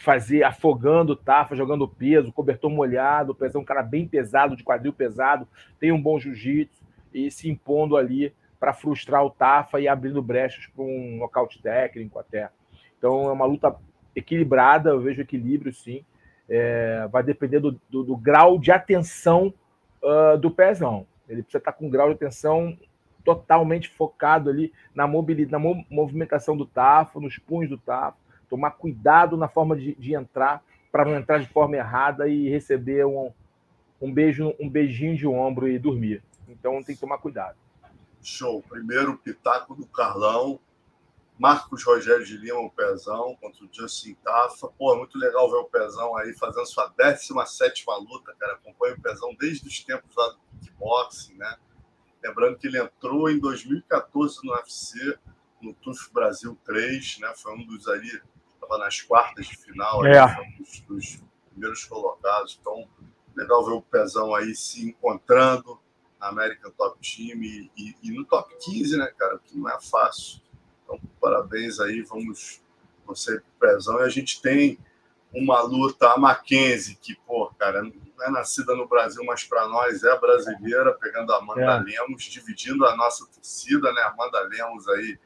fazer afogando o Tafa, jogando peso, cobertor molhado, é um cara bem pesado, de quadril pesado, tem um bom jiu-jitsu e se impondo ali para frustrar o Tafa e abrindo brechas para um nocaute técnico até. Então é uma luta equilibrada, eu vejo equilíbrio sim. É, vai depender do, do, do, grau de atenção uh, do pezão. Ele precisa estar com um grau de atenção totalmente focado ali na, mobilidade, na movimentação do tafo, nos punhos do tafo, tomar cuidado na forma de, de entrar para não entrar de forma errada e receber um, um beijo, um beijinho de ombro e dormir. Então tem que tomar cuidado. Show. Primeiro pitaco do Carlão. Marcos Rogério de Lima, o Pezão, contra o Justin Tafa. Pô, muito legal ver o Pezão aí fazendo sua 17 luta, cara. Acompanha o Pezão desde os tempos lá do kickboxing, né? Lembrando que ele entrou em 2014 no UFC, no TUF Brasil 3, né? Foi um dos ali, estava nas quartas de final, é. aí, um dos, dos primeiros colocados. Então, legal ver o Pezão aí se encontrando na American Top Team e, e, e, no Top 15, né, cara? Que não é fácil. Então, parabéns aí, vamos você Pezão. E a gente tem uma luta, a Mackenzie, que, pô, cara, não é nascida no Brasil, mas para nós é brasileira, pegando a Amanda é. Lemos, dividindo a nossa torcida, né? Amanda Lemos aí,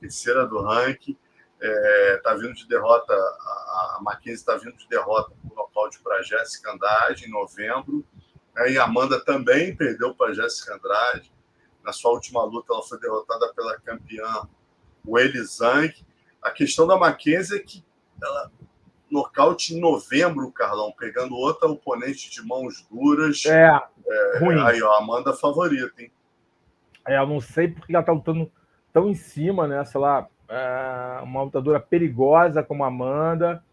terceira do ranking. É, tá vindo de derrota, a Mackenzie está vindo de derrota por nocaute para Jéssica Andrade em novembro. Né? E a Amanda também perdeu para Jéssica Andrade. Na sua última luta, ela foi derrotada pela campeã Weili Zhang. A questão da Mackenzie é que ela nocaute em novembro, Carlão, pegando outra oponente de mãos duras. É, é ruim. Aí, ó, Amanda favorita, hein? É, eu não sei porque ela tá lutando tão em cima, né? Sei lá, é uma lutadora perigosa como a Amanda,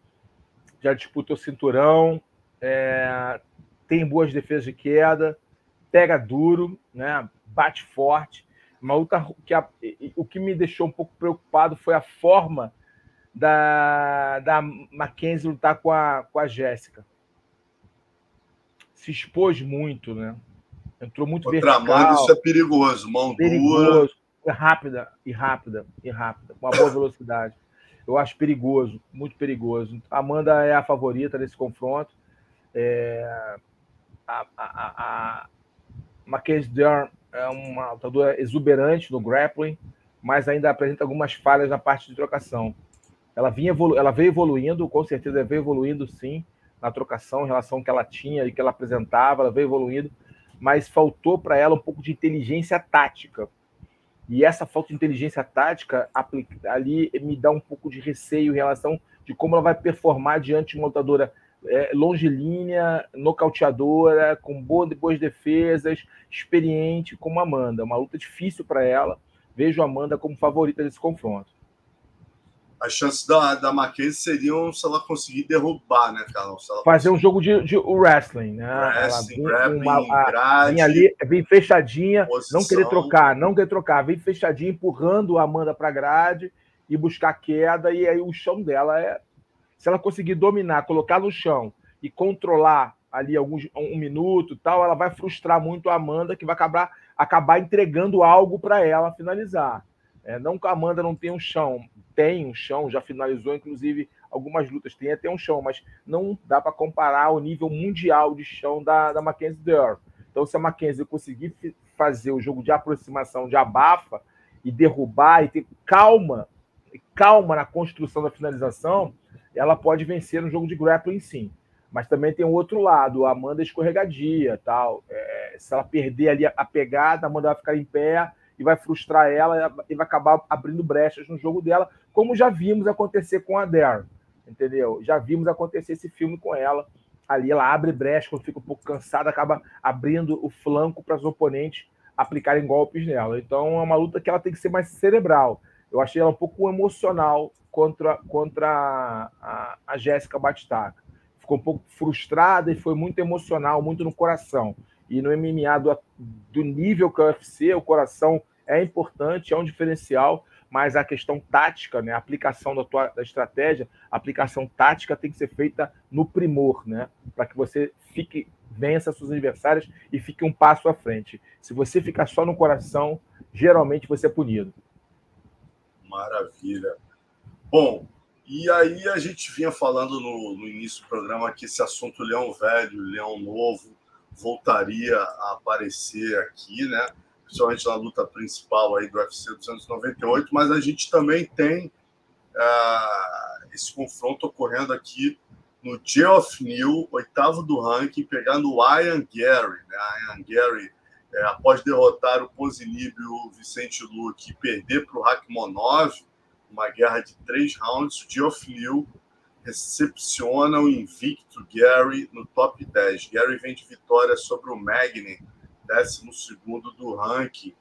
já disputou cinturão, é, tem boas defesas de queda, pega duro, né? Bate forte. Uma luta que a, o que me deixou um pouco preocupado foi a forma da, da Mackenzie lutar com a, com a Jéssica. Se expôs muito, né? Entrou muito Contra vertical. isso é perigoso, mão perigoso, dura. E rápida, e rápida, e rápida, com uma boa velocidade. Eu acho perigoso, muito perigoso. Amanda é a favorita nesse confronto. É, a, a, a Mackenzie Dern é uma lutadora exuberante no grappling, mas ainda apresenta algumas falhas na parte de trocação. Ela, vinha evolu ela veio evoluindo, com certeza veio evoluindo sim na trocação em relação ao que ela tinha e que ela apresentava, ela veio evoluindo, mas faltou para ela um pouco de inteligência tática. E essa falta de inteligência tática ali me dá um pouco de receio em relação de como ela vai performar diante de uma lutadora é, longilínea, nocauteadora, com boas defesas, experiente como a Amanda. Uma luta difícil para ela. Vejo a Amanda como favorita desse confronto as chances da, da Mackenzie seriam se ela conseguir derrubar, né, Carlos? Fazer um jogo de, de wrestling, né? Wrestling, grappling, uma, grade, vem ali, vem fechadinha, posição. não querer trocar, não querer trocar, vem fechadinha, empurrando a Amanda para grade e buscar queda, e aí o chão dela é. Se ela conseguir dominar, colocar no chão e controlar ali alguns um minuto tal, ela vai frustrar muito a Amanda, que vai acabar, acabar entregando algo para ela finalizar. É, não que a Amanda não tenha um chão, tem um chão, já finalizou, inclusive, algumas lutas, tem até um chão, mas não dá para comparar o nível mundial de chão da, da Mackenzie Dare. Então, se a Mackenzie conseguir fazer o jogo de aproximação, de abafa, e derrubar, e ter calma, calma na construção da finalização, ela pode vencer no jogo de grappling sim. Mas também tem o outro lado, a Amanda escorregadia, tal. É, se ela perder ali a pegada, a Amanda vai ficar em pé, e vai frustrar ela e vai acabar abrindo brechas no jogo dela, como já vimos acontecer com a Dare, entendeu? Já vimos acontecer esse filme com ela. Ali ela abre brecha, quando fica um pouco cansada, acaba abrindo o flanco para os oponentes aplicarem golpes nela. Então é uma luta que ela tem que ser mais cerebral. Eu achei ela um pouco emocional contra, contra a, a Jéssica Batistaca. Ficou um pouco frustrada e foi muito emocional, muito no coração. E no MMA do, do nível que é o UFC, o coração é importante, é um diferencial, mas a questão tática, né, a aplicação da, tua, da estratégia, a aplicação tática tem que ser feita no primor, né, para que você fique vença seus adversários e fique um passo à frente. Se você ficar só no coração, geralmente você é punido. Maravilha. Bom, e aí a gente vinha falando no, no início do programa que esse assunto leão velho, leão novo, voltaria a aparecer aqui, né? Principalmente na luta principal aí do UFC 298, mas a gente também tem uh, esse confronto ocorrendo aqui no Geoff New, oitavo do ranking, pegando o Ian Gary, né? Ian Gary, é, após derrotar o Pozinib e o Vicente Luque e perder para o Rakhmonov, uma guerra de três rounds, o Geoff Liu recepciona o invicto Gary no top 10. Gary vem de vitória sobre o Magny, 12 do ranking.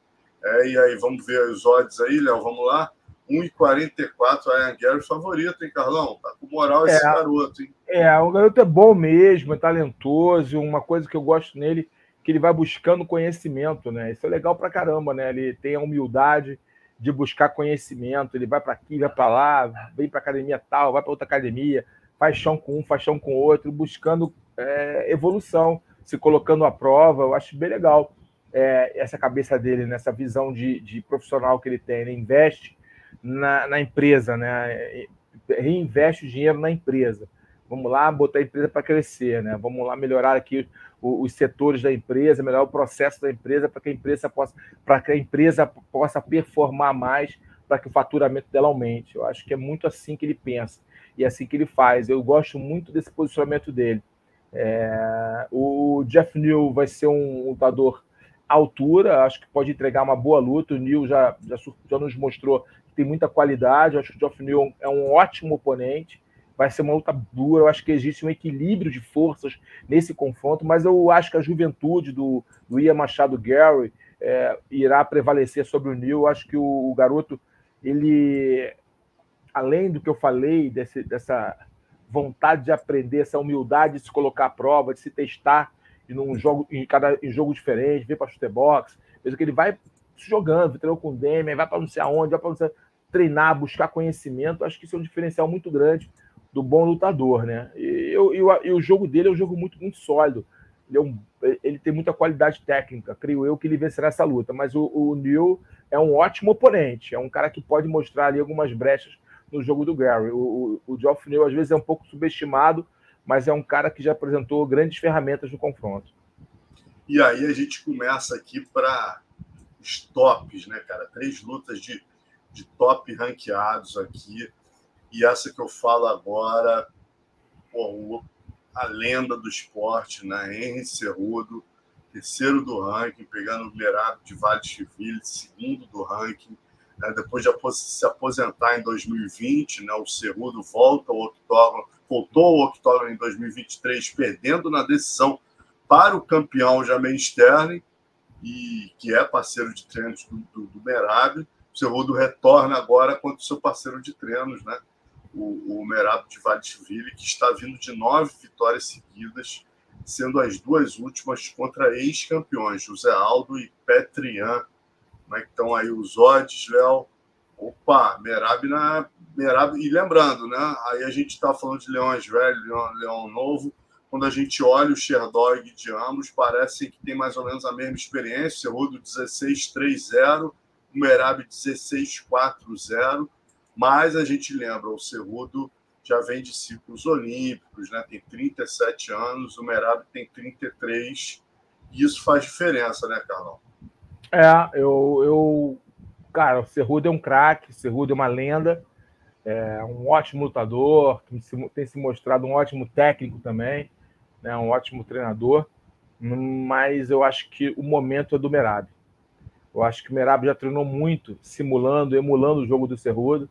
É, e aí, vamos ver os odds aí, Léo, vamos lá? 1,44, Ian Gary favorito, hein, Carlão? Tá com moral esse é, garoto, hein? É, o garoto é bom mesmo, é talentoso. Uma coisa que eu gosto nele que ele vai buscando conhecimento, né? Isso é legal pra caramba, né? Ele tem a humildade de buscar conhecimento, ele vai para aqui, vai para lá, vem para academia tal, vai para outra academia, faz chão com um, faz chão com outro, buscando é, evolução, se colocando à prova. Eu acho bem legal é, essa cabeça dele, nessa visão de, de, profissional que ele tem. Ele investe na, na empresa, né? reinveste o dinheiro na empresa. Vamos lá botar a empresa para crescer, né? Vamos lá melhorar aqui os setores da empresa, melhorar o processo da empresa para que a empresa possa, para que a empresa possa performar mais, para que o faturamento dela aumente. Eu acho que é muito assim que ele pensa e é assim que ele faz. Eu gosto muito desse posicionamento dele. É, o Jeff New vai ser um lutador à altura, acho que pode entregar uma boa luta. O New já, já, já nos mostrou que tem muita qualidade. Acho que o Jeff New é um ótimo oponente vai ser uma luta dura. Eu acho que existe um equilíbrio de forças nesse confronto, mas eu acho que a juventude do, do Ian Machado Gary é, irá prevalecer sobre o. Eu acho que o, o, garoto, ele, além do que eu falei, desse, dessa vontade de aprender, essa humildade de se colocar à prova, de se testar em um jogo, em cada em jogo diferente, vir para chutebox, mesmo que ele vai jogando, treinou com o Demian, vai para não sei aonde, vai para não sei, treinar, buscar conhecimento. Acho que isso é um diferencial muito grande do bom lutador, né? E, eu, e, o jogo dele é um jogo muito, muito sólido. Ele, é um, ele, tem muita qualidade técnica, creio eu que ele vencerá essa luta. Mas o, o Neil é um ótimo oponente, é um cara que pode mostrar ali algumas brechas no jogo do Gary. O, o, o Geoff Neil às vezes é um pouco subestimado, mas é um cara que já apresentou grandes ferramentas no confronto. E aí a gente começa aqui para os tops, né, cara? Três lutas de, de top ranqueados aqui. E essa que eu falo agora, pô, a lenda do esporte, né? Henry Cerrudo, terceiro do ranking, pegando o Merab de Vale Chiville, segundo do ranking. Né? Depois de se aposentar em 2020, né? o Cerrudo volta ao octógono, voltou ao octógono em 2023, perdendo na decisão para o campeão Jamel Sterling, e que é parceiro de treinos do, do, do Merab. O Cerrudo retorna agora contra o seu parceiro de treinos, né? o, o Merab de Vadisville, que está vindo de nove vitórias seguidas, sendo as duas últimas contra ex-campeões, José Aldo e Petrian. Como é que estão aí os odds, Léo? Opa, Merab na. Merab, e lembrando, né? Aí a gente está falando de Leões Velho, Leão, Leão Novo. Quando a gente olha o Sherdog de ambos, parece que tem mais ou menos a mesma experiência. Cerrudo 16-3-0, o Merab 16-4-0 mas a gente lembra, o Cerrudo já vem de ciclos olímpicos, né? tem 37 anos, o Merab tem 33, e isso faz diferença, né, Carlão? É, eu, eu cara, o Cerrudo é um craque, o Cerrudo é uma lenda, é um ótimo lutador, tem se mostrado um ótimo técnico também, né, um ótimo treinador, mas eu acho que o momento é do Merab. Eu acho que o Merab já treinou muito, simulando, emulando o jogo do Cerrudo.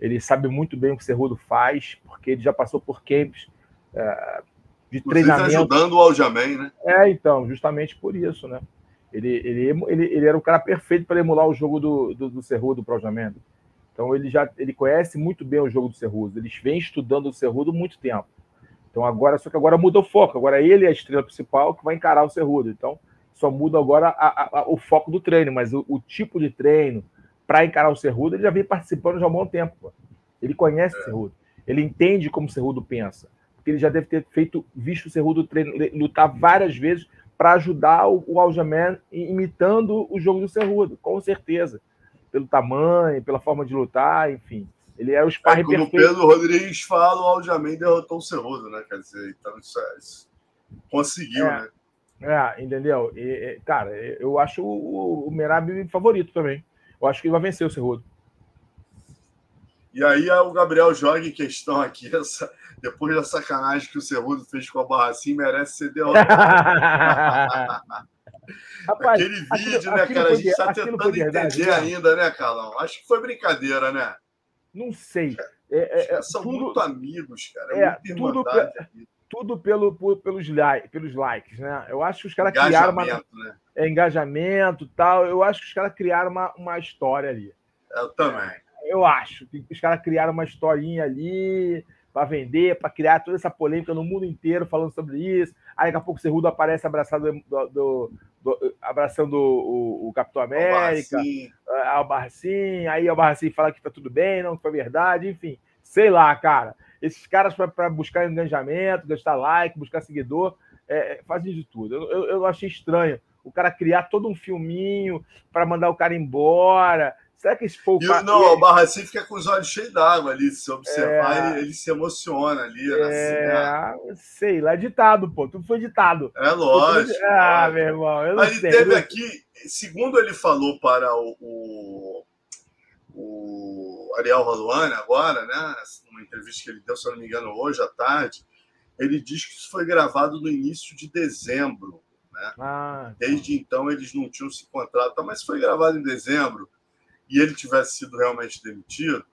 Ele sabe muito bem o que o Cerrudo faz, porque ele já passou por camps é, de Inclusive treinamento. ajudando o Aljamain, né? É, então, justamente por isso, né? Ele, ele, ele, ele era o cara perfeito para emular o jogo do, do, do Cerrudo. Então ele já ele conhece muito bem o jogo do Cerrudo. Eles vêm estudando o Cerrudo muito tempo. Então agora, só que agora muda o foco. Agora ele é a estrela principal que vai encarar o Cerrudo. Então só muda agora a, a, o foco do treino, mas o, o tipo de treino, para encarar o Cerrudo, ele já vem participando já há um bom tempo. Pô. Ele conhece o Cerrudo. Ele entende como o Cerrudo pensa. Porque ele já deve ter feito, visto o Cerrudo lutar várias vezes para ajudar o, o Aljamain imitando o jogo do Cerrudo, com certeza. Pelo tamanho, pela forma de lutar, enfim. Ele é o sparring é, como perfeito. o Pedro Rodrigues fala, o Aljamain derrotou o Cerrudo, né? Quer dizer, então isso, é, isso conseguiu, é. né? É, entendeu? E, cara, eu acho o, o Merab favorito também. Eu acho que ele vai vencer o Cerrudo. E aí o Gabriel joga em questão aqui, essa, depois da sacanagem que o Cerrudo fez com a Barracinha, merece ser derrotado. (laughs) Rapaz, Aquele vídeo, aquilo, né, aquilo cara? A gente está tentando entender ainda, né, Carlão? Acho que foi brincadeira, né? Não sei. É, é, é são tudo, muito amigos, cara. É, é tudo, tudo pelo, por, pelos, pelos likes, né? Eu acho que os caras criaram uma. Né? É, engajamento tal. Eu acho que os caras criaram uma, uma história ali. Eu também. Eu acho que os caras criaram uma historinha ali para vender, para criar toda essa polêmica no mundo inteiro falando sobre isso. Aí daqui a pouco o Cerrudo aparece abraçado do, do, do abraçando o, o, Capitão América, o Barcim, aí o Barcim fala que tá tudo bem, não que foi verdade, enfim. Sei lá, cara. Esses caras para buscar engajamento, gastar like, buscar seguidor, é, fazem de tudo. Eu, eu, eu achei estranho o cara criar todo um filminho para mandar o cara embora, Será que esse povo. E, não, o Barra assim fica com os olhos cheios d'água ali. Se observar, é... ele, ele, se emociona ali. Né, é, assim, né? sei lá, é ditado, pô. Tudo foi ditado. É lógico. Ah, meu irmão. Eu não Mas sei, ele teve aqui, segundo ele falou para o, o, o Ariel Raluane agora, né? Numa entrevista que ele deu, se eu não me engano, hoje à tarde, ele diz que isso foi gravado no início de dezembro. Né? Ah. Desde então eles não tinham se encontrado, mas foi gravado em dezembro e ele tivesse sido realmente demitido,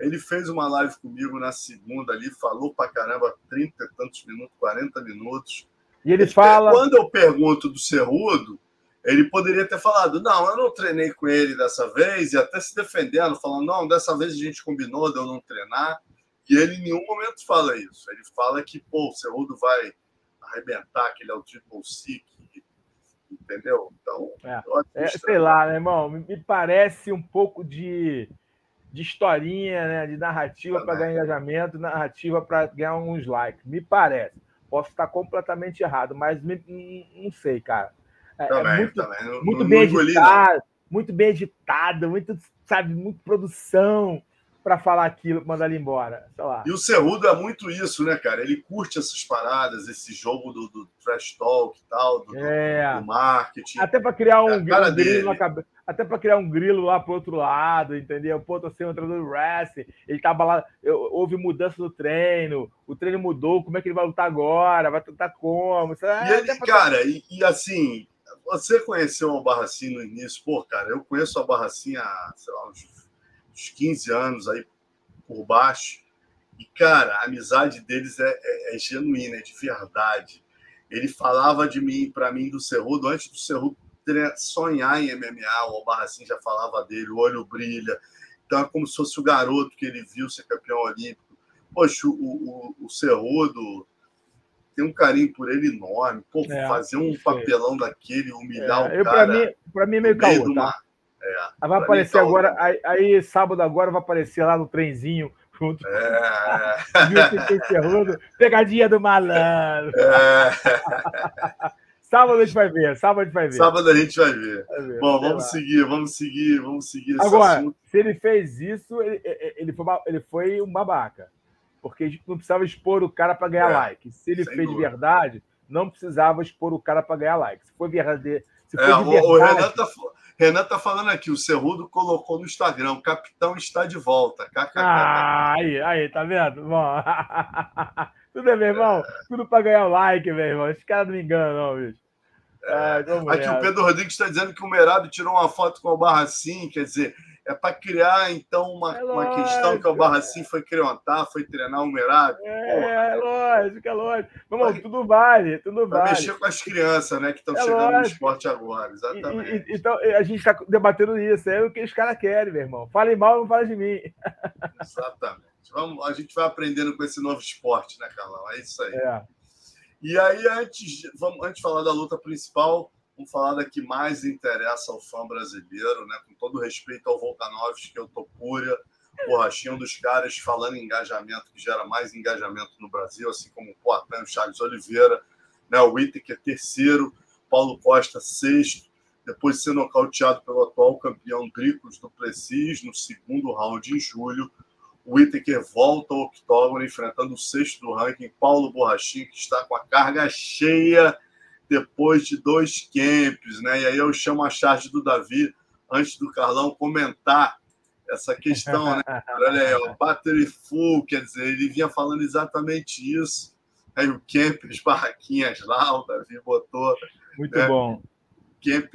ele fez uma live comigo na segunda ali, falou pra caramba, 30 e tantos minutos, 40 minutos. E ele fala. Quando eu pergunto do Cerrudo, ele poderia ter falado: não, eu não treinei com ele dessa vez, e até se defendendo, falando: não, dessa vez a gente combinou de eu não treinar. E ele em nenhum momento fala isso. Ele fala que, pô, o Cerrudo vai arrebentar, que ele é o Triple C, entendeu? Então, é. É, sei lá, né, irmão? Me parece um pouco de, de historinha, né? De narrativa para ganhar engajamento, narrativa para ganhar alguns likes. Me parece. Posso estar completamente errado, mas me, não sei, cara. É, é também, é muito, também. Não, muito não, bem não editado, muito bem editado, muito, sabe, muito produção para falar aquilo, mandar ele embora. Sei lá. E o Cerrudo é muito isso, né, cara? Ele curte essas paradas, esse jogo do, do trash talk e tal, do, é. do marketing. Até para criar um, é um grilo na cabeça. Até para criar um grilo lá pro outro lado, entendeu? Pô, tô sendo um treinador do wrestling, ele tava lá, eu, houve mudança no treino, o treino mudou, como é que ele vai lutar agora? Vai lutar como? É, e ele, cara, e, e, assim, você conheceu o Barracin no início? Pô, cara, eu conheço a Barracin há, sei lá, uns uns 15 anos aí por baixo. E, cara, a amizade deles é, é, é genuína, é de verdade. Ele falava de mim, para mim, do Cerrudo, antes do Cerrudo sonhar em MMA, o Albarracin já falava dele, o olho brilha. Então é como se fosse o garoto que ele viu ser campeão olímpico. Poxa, o, o, o Cerrudo tem um carinho por ele enorme. Pô, é, fazer um papelão daquele, humilhar é, o cara. Para mim, pra mim é meio caô, tá? É, vai aparecer agora, aí, aí, sábado agora vai aparecer lá no trenzinho junto é. com pegadinha do malandro. É. (laughs) sábado a gente vai ver, sábado a gente vai ver. Sábado a gente vai ver. Vai ver Bom, vamos lá. seguir, vamos seguir, vamos seguir Agora, assunto. se ele fez isso, ele, ele, foi, ele foi um babaca. Porque a gente não precisava expor o cara para ganhar é, like. Se ele fez dúvida. de verdade, não precisava expor o cara para ganhar like. Se foi verdadeiro. Se foi é, de verdade, o, o Renan tá Renan está falando aqui, o Cerrudo colocou no Instagram, o capitão está de volta. Aí, aí, tá vendo? Bom, (laughs) tudo bem, meu irmão? É. Tudo para ganhar like, meu irmão. Esse cara não me engana, não, bicho. É. aqui o Pedro Rodrigues está dizendo que o Merado tirou uma foto com o Barracim, quer dizer, é para criar, então, uma, é uma questão que o Barracim foi creontar, foi treinar o Merado. É, é lógico, é lógico. Vamos, tudo vale, tudo vale. mexer com as crianças, né, que estão é chegando lógico. no esporte agora, exatamente. E, e, então, a gente está debatendo isso, é o que os caras querem, meu irmão. Falem mal, não falem de mim. Exatamente. Vamos, a gente vai aprendendo com esse novo esporte, né, Carlão? É isso aí. É. E aí, antes, vamos, antes de falar da luta principal, Vamos falar da que mais interessa ao fã brasileiro, né? Com todo respeito ao Volkanovski, o Topuria, borrachinha, um dos caras falando em engajamento, que gera mais engajamento no Brasil, assim como o Poitin, o Charles Oliveira, né? o Whittaker terceiro, Paulo Costa sexto, depois de ser nocauteado pelo atual campeão Dricos do Plessis no segundo round em julho, o Whittaker volta ao octógono enfrentando o sexto do ranking, Paulo Borrachinha, que está com a carga cheia depois de dois camps, né? E aí eu chamo a charge do Davi, antes do Carlão comentar essa questão, né? (laughs) Olha aí, o battery full, quer dizer, ele vinha falando exatamente isso. Aí o camp, as barraquinhas lá, o Davi botou. Muito né? bom. camp,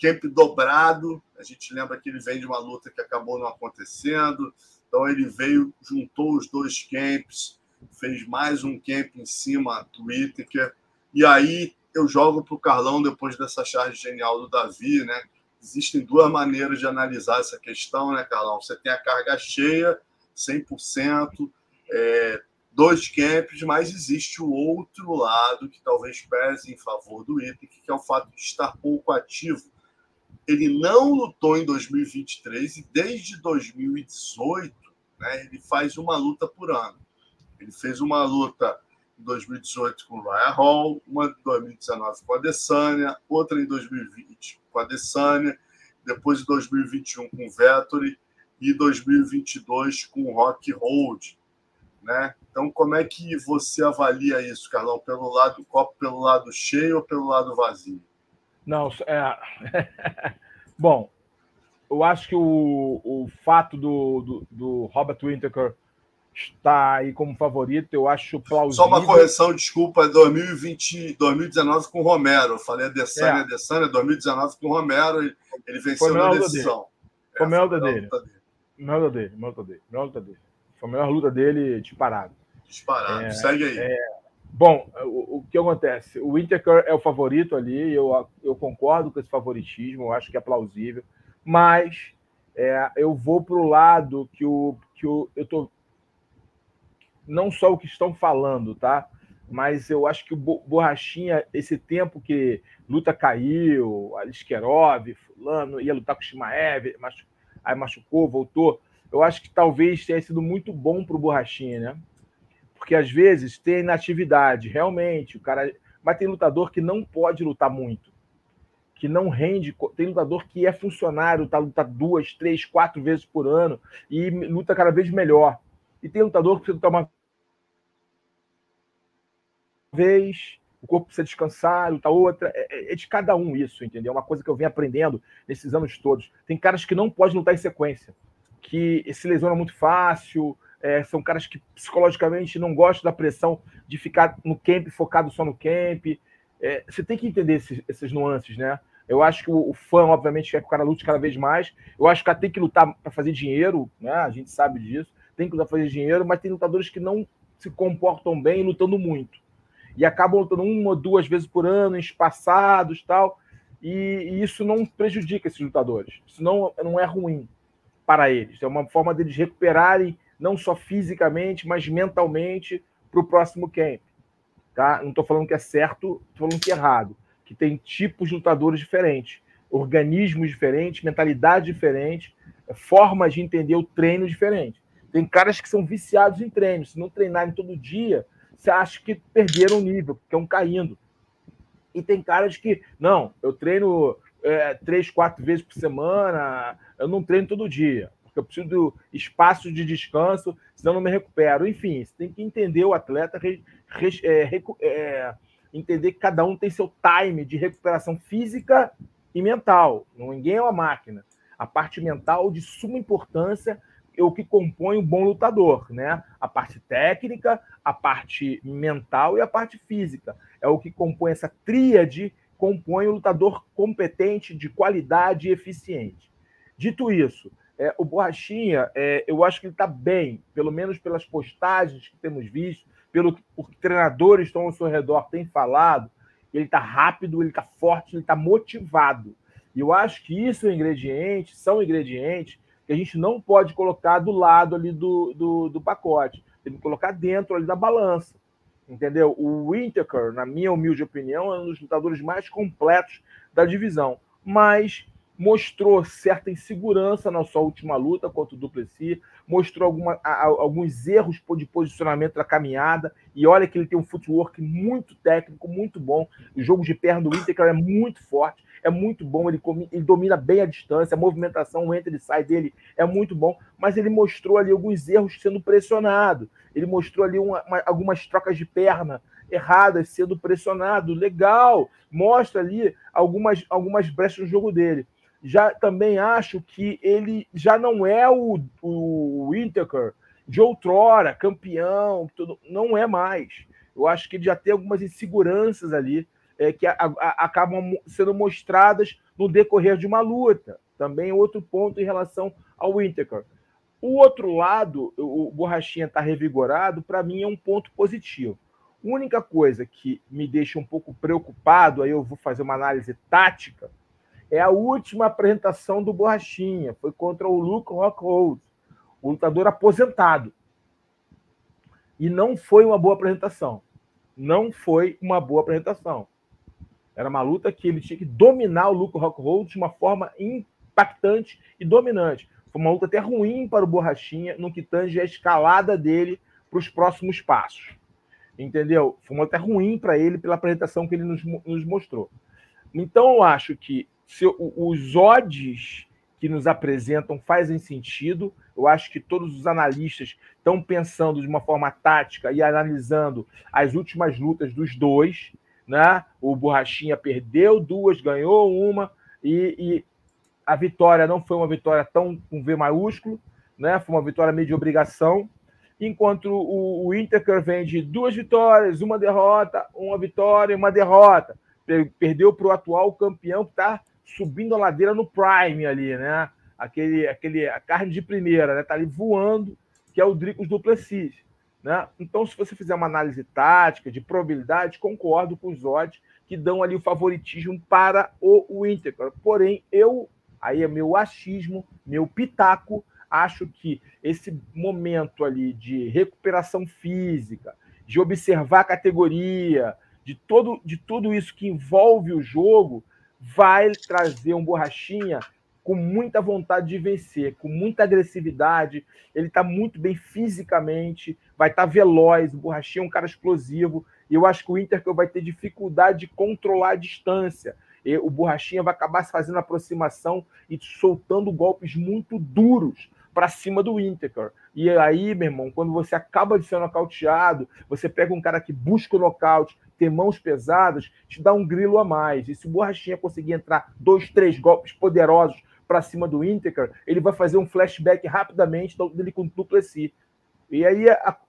camp dobrado. A gente lembra que ele vem de uma luta que acabou não acontecendo. Então ele veio, juntou os dois camps, fez mais um camp em cima do Whittaker. E aí eu jogo para o Carlão depois dessa charge genial do Davi, né? Existem duas maneiras de analisar essa questão, né, Carlão? Você tem a carga cheia, 100%, é, dois camps, mas existe o outro lado que talvez pese em favor do Whittaker, que é o fato de estar pouco ativo. Ele não lutou em 2023 e desde 2018 né, ele faz uma luta por ano. Ele fez uma luta em 2018 com o Ryan Hall, uma em 2019 com a Adesanya, outra em 2020 com a Adesanya, depois em 2021 com o Vettori e 2022 com o Rock Hold. Né? Então, como é que você avalia isso, Carlão? Pelo lado copo pelo lado cheio ou pelo lado vazio? Não, é... (laughs) bom, eu acho que o, o fato do, do, do Robert Whittaker está aí como favorito, eu acho plausível. Só uma correção, desculpa, 2020, 2019 com o Romero. Eu falei a Adesanya, é. Adesanya, 2019 com o Romero, ele venceu na decisão. Foi a melhor luta dele. Melhor luta dele, melhor luta dele, melhor luta dele. Foi a melhor luta dele disparado. Disparado, é, segue aí. É, bom, o, o, que acontece? O Whittaker é o favorito ali, eu, eu concordo com esse favoritismo, eu acho que é plausível, mas é, eu vou para o lado que, o, que o, eu tô não só o que estão falando, tá? Mas eu acho que o Borrachinha, esse tempo que luta caiu, Aliskerov, fulano, ia lutar com o Shimaev, aí machucou, voltou. Eu acho que talvez tenha sido muito bom para o Borrachinha, né? Porque às vezes tem inatividade, realmente, o cara. Mas tem lutador que não pode lutar muito, que não rende. Tem lutador que é funcionário, tá luta duas, três, quatro vezes por ano e luta cada vez melhor. E tem lutador que precisa tomar vez, o corpo precisa descansar, luta outra. É, é, é, de cada um isso, entendeu? É uma coisa que eu venho aprendendo nesses anos todos. Tem caras que não podem lutar em sequência, que se lesionam muito fácil, é, são caras que psicologicamente não gostam da pressão de ficar no camp, focado só no camp. É, você tem que entender esses, essas nuances, né? Eu acho que o, o, fã, obviamente, quer que o cara lute cada vez mais. Eu acho que o cara tem que lutar para fazer dinheiro, né? A gente sabe disso tem que fazer dinheiro, mas tem lutadores que não se comportam bem lutando muito. E acabam lutando uma ou duas vezes por ano, espaçados tal. E, e isso não prejudica esses lutadores. Isso não, não é ruim para eles. É uma forma deles recuperarem, não só fisicamente, mas mentalmente, para o próximo camp. Tá? Não estou falando que é certo, estou falando que é errado. Que tem tipos de lutadores diferentes, organismos diferentes, mentalidade diferente, formas de entender o treino diferente. Tem caras que são viciados em treino. Se não treinarem todo dia, você acha que perderam o nível, porque estão caindo. E tem caras que, não, eu treino é, três, quatro vezes por semana, eu não treino todo dia, porque eu preciso do espaço de descanso, senão eu não me recupero. Enfim, você tem que entender o atleta, re, re, é, é, entender que cada um tem seu time de recuperação física e mental. Ninguém é uma máquina. A parte mental de suma importância é o que compõe um bom lutador, né? A parte técnica, a parte mental e a parte física. É o que compõe essa tríade, compõe o lutador competente, de qualidade e eficiente. Dito isso, é, o Borrachinha, é, eu acho que ele está bem, pelo menos pelas postagens que temos visto, pelo que treinadores estão ao seu redor têm falado, ele está rápido, ele está forte, ele está motivado. E eu acho que isso é ingrediente, são ingredientes que a gente não pode colocar do lado ali do, do, do pacote. Tem que colocar dentro ali da balança. Entendeu? O Whittaker, na minha humilde opinião, é um dos lutadores mais completos da divisão. Mas mostrou certa insegurança na sua última luta contra o Duplessis, mostrou alguma, alguns erros de posicionamento da caminhada, e olha que ele tem um footwork muito técnico, muito bom. O jogo de perna do Whittaker é muito forte é muito bom, ele, ele domina bem a distância, a movimentação, entra e sai dele é muito bom, mas ele mostrou ali alguns erros sendo pressionado, ele mostrou ali uma, uma, algumas trocas de perna erradas sendo pressionado, legal, mostra ali algumas, algumas brechas no jogo dele. Já também acho que ele já não é o, o Whittaker de outrora, campeão, tudo, não é mais. Eu acho que ele já tem algumas inseguranças ali é, que a, a, acabam sendo mostradas no decorrer de uma luta. Também outro ponto em relação ao Whittaker. O outro lado, o Borrachinha está revigorado, para mim é um ponto positivo. A única coisa que me deixa um pouco preocupado, aí eu vou fazer uma análise tática, é a última apresentação do Borrachinha. Foi contra o Luke Rockhold, o lutador aposentado. E não foi uma boa apresentação. Não foi uma boa apresentação. Era uma luta que ele tinha que dominar o Luke Rockhold de uma forma impactante e dominante. Foi uma luta até ruim para o Borrachinha no que tange a escalada dele para os próximos passos entendeu? Foi uma até ruim para ele pela apresentação que ele nos, nos mostrou. Então, eu acho que se, os odds que nos apresentam fazem sentido. Eu acho que todos os analistas estão pensando de uma forma tática e analisando as últimas lutas dos dois. Né? O Borrachinha perdeu duas, ganhou uma, e, e a vitória não foi uma vitória tão com V maiúsculo, né? foi uma vitória meio de obrigação enquanto o, o Inter vem de duas vitórias, uma derrota, uma vitória e uma derrota. Perdeu para o atual campeão que está subindo a ladeira no Prime ali, né? Aquele, aquele, a carne de primeira, né? Tá ali voando, que é o Dricos Duplessis. Né? Então, se você fizer uma análise tática, de probabilidade, concordo com os odds que dão ali o favoritismo para o Inter. Porém, eu, aí é meu achismo, meu pitaco, acho que esse momento ali de recuperação física, de observar a categoria, de, todo, de tudo isso que envolve o jogo, vai trazer um borrachinha com muita vontade de vencer, com muita agressividade. Ele está muito bem fisicamente, vai estar tá veloz. O Borrachinha é um cara explosivo. E eu acho que o Inter vai ter dificuldade de controlar a distância. E o Borrachinha vai acabar fazendo aproximação e soltando golpes muito duros para cima do Whittaker. E aí, meu irmão, quando você acaba de ser nocauteado, você pega um cara que busca o nocaute, tem mãos pesadas, te dá um grilo a mais. E se o Borrachinha conseguir entrar dois, três golpes poderosos para cima do Whittaker, ele vai fazer um flashback rapidamente dele com o Duplessis. E aí,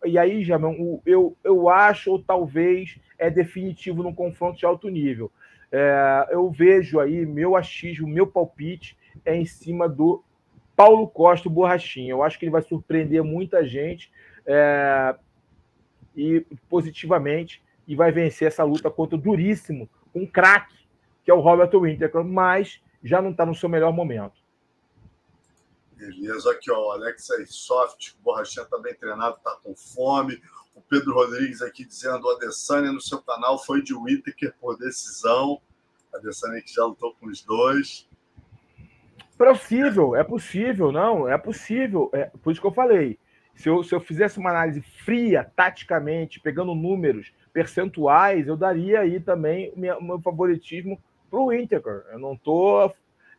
e aí Jamão, eu, eu acho, ou talvez, é definitivo num confronto de alto nível. É, eu vejo aí, meu achismo, meu palpite é em cima do Paulo Costa, o Borrachinha. Eu acho que ele vai surpreender muita gente é, e positivamente e vai vencer essa luta contra o duríssimo, um craque, que é o Robert Winter, mas já não está no seu melhor momento. Beleza, aqui ó, o Alex aí, soft, o Borrachinha está bem treinado, está com fome. O Pedro Rodrigues aqui dizendo: o Adesanya no seu canal foi de Whittaker por decisão. A Adesanya que já lutou com os dois. Possível, é possível, não, é possível. É, por isso que eu falei. Se eu, se eu fizesse uma análise fria, taticamente, pegando números, percentuais, eu daria aí também o meu, favoritismo para o Inter. Eu não tô.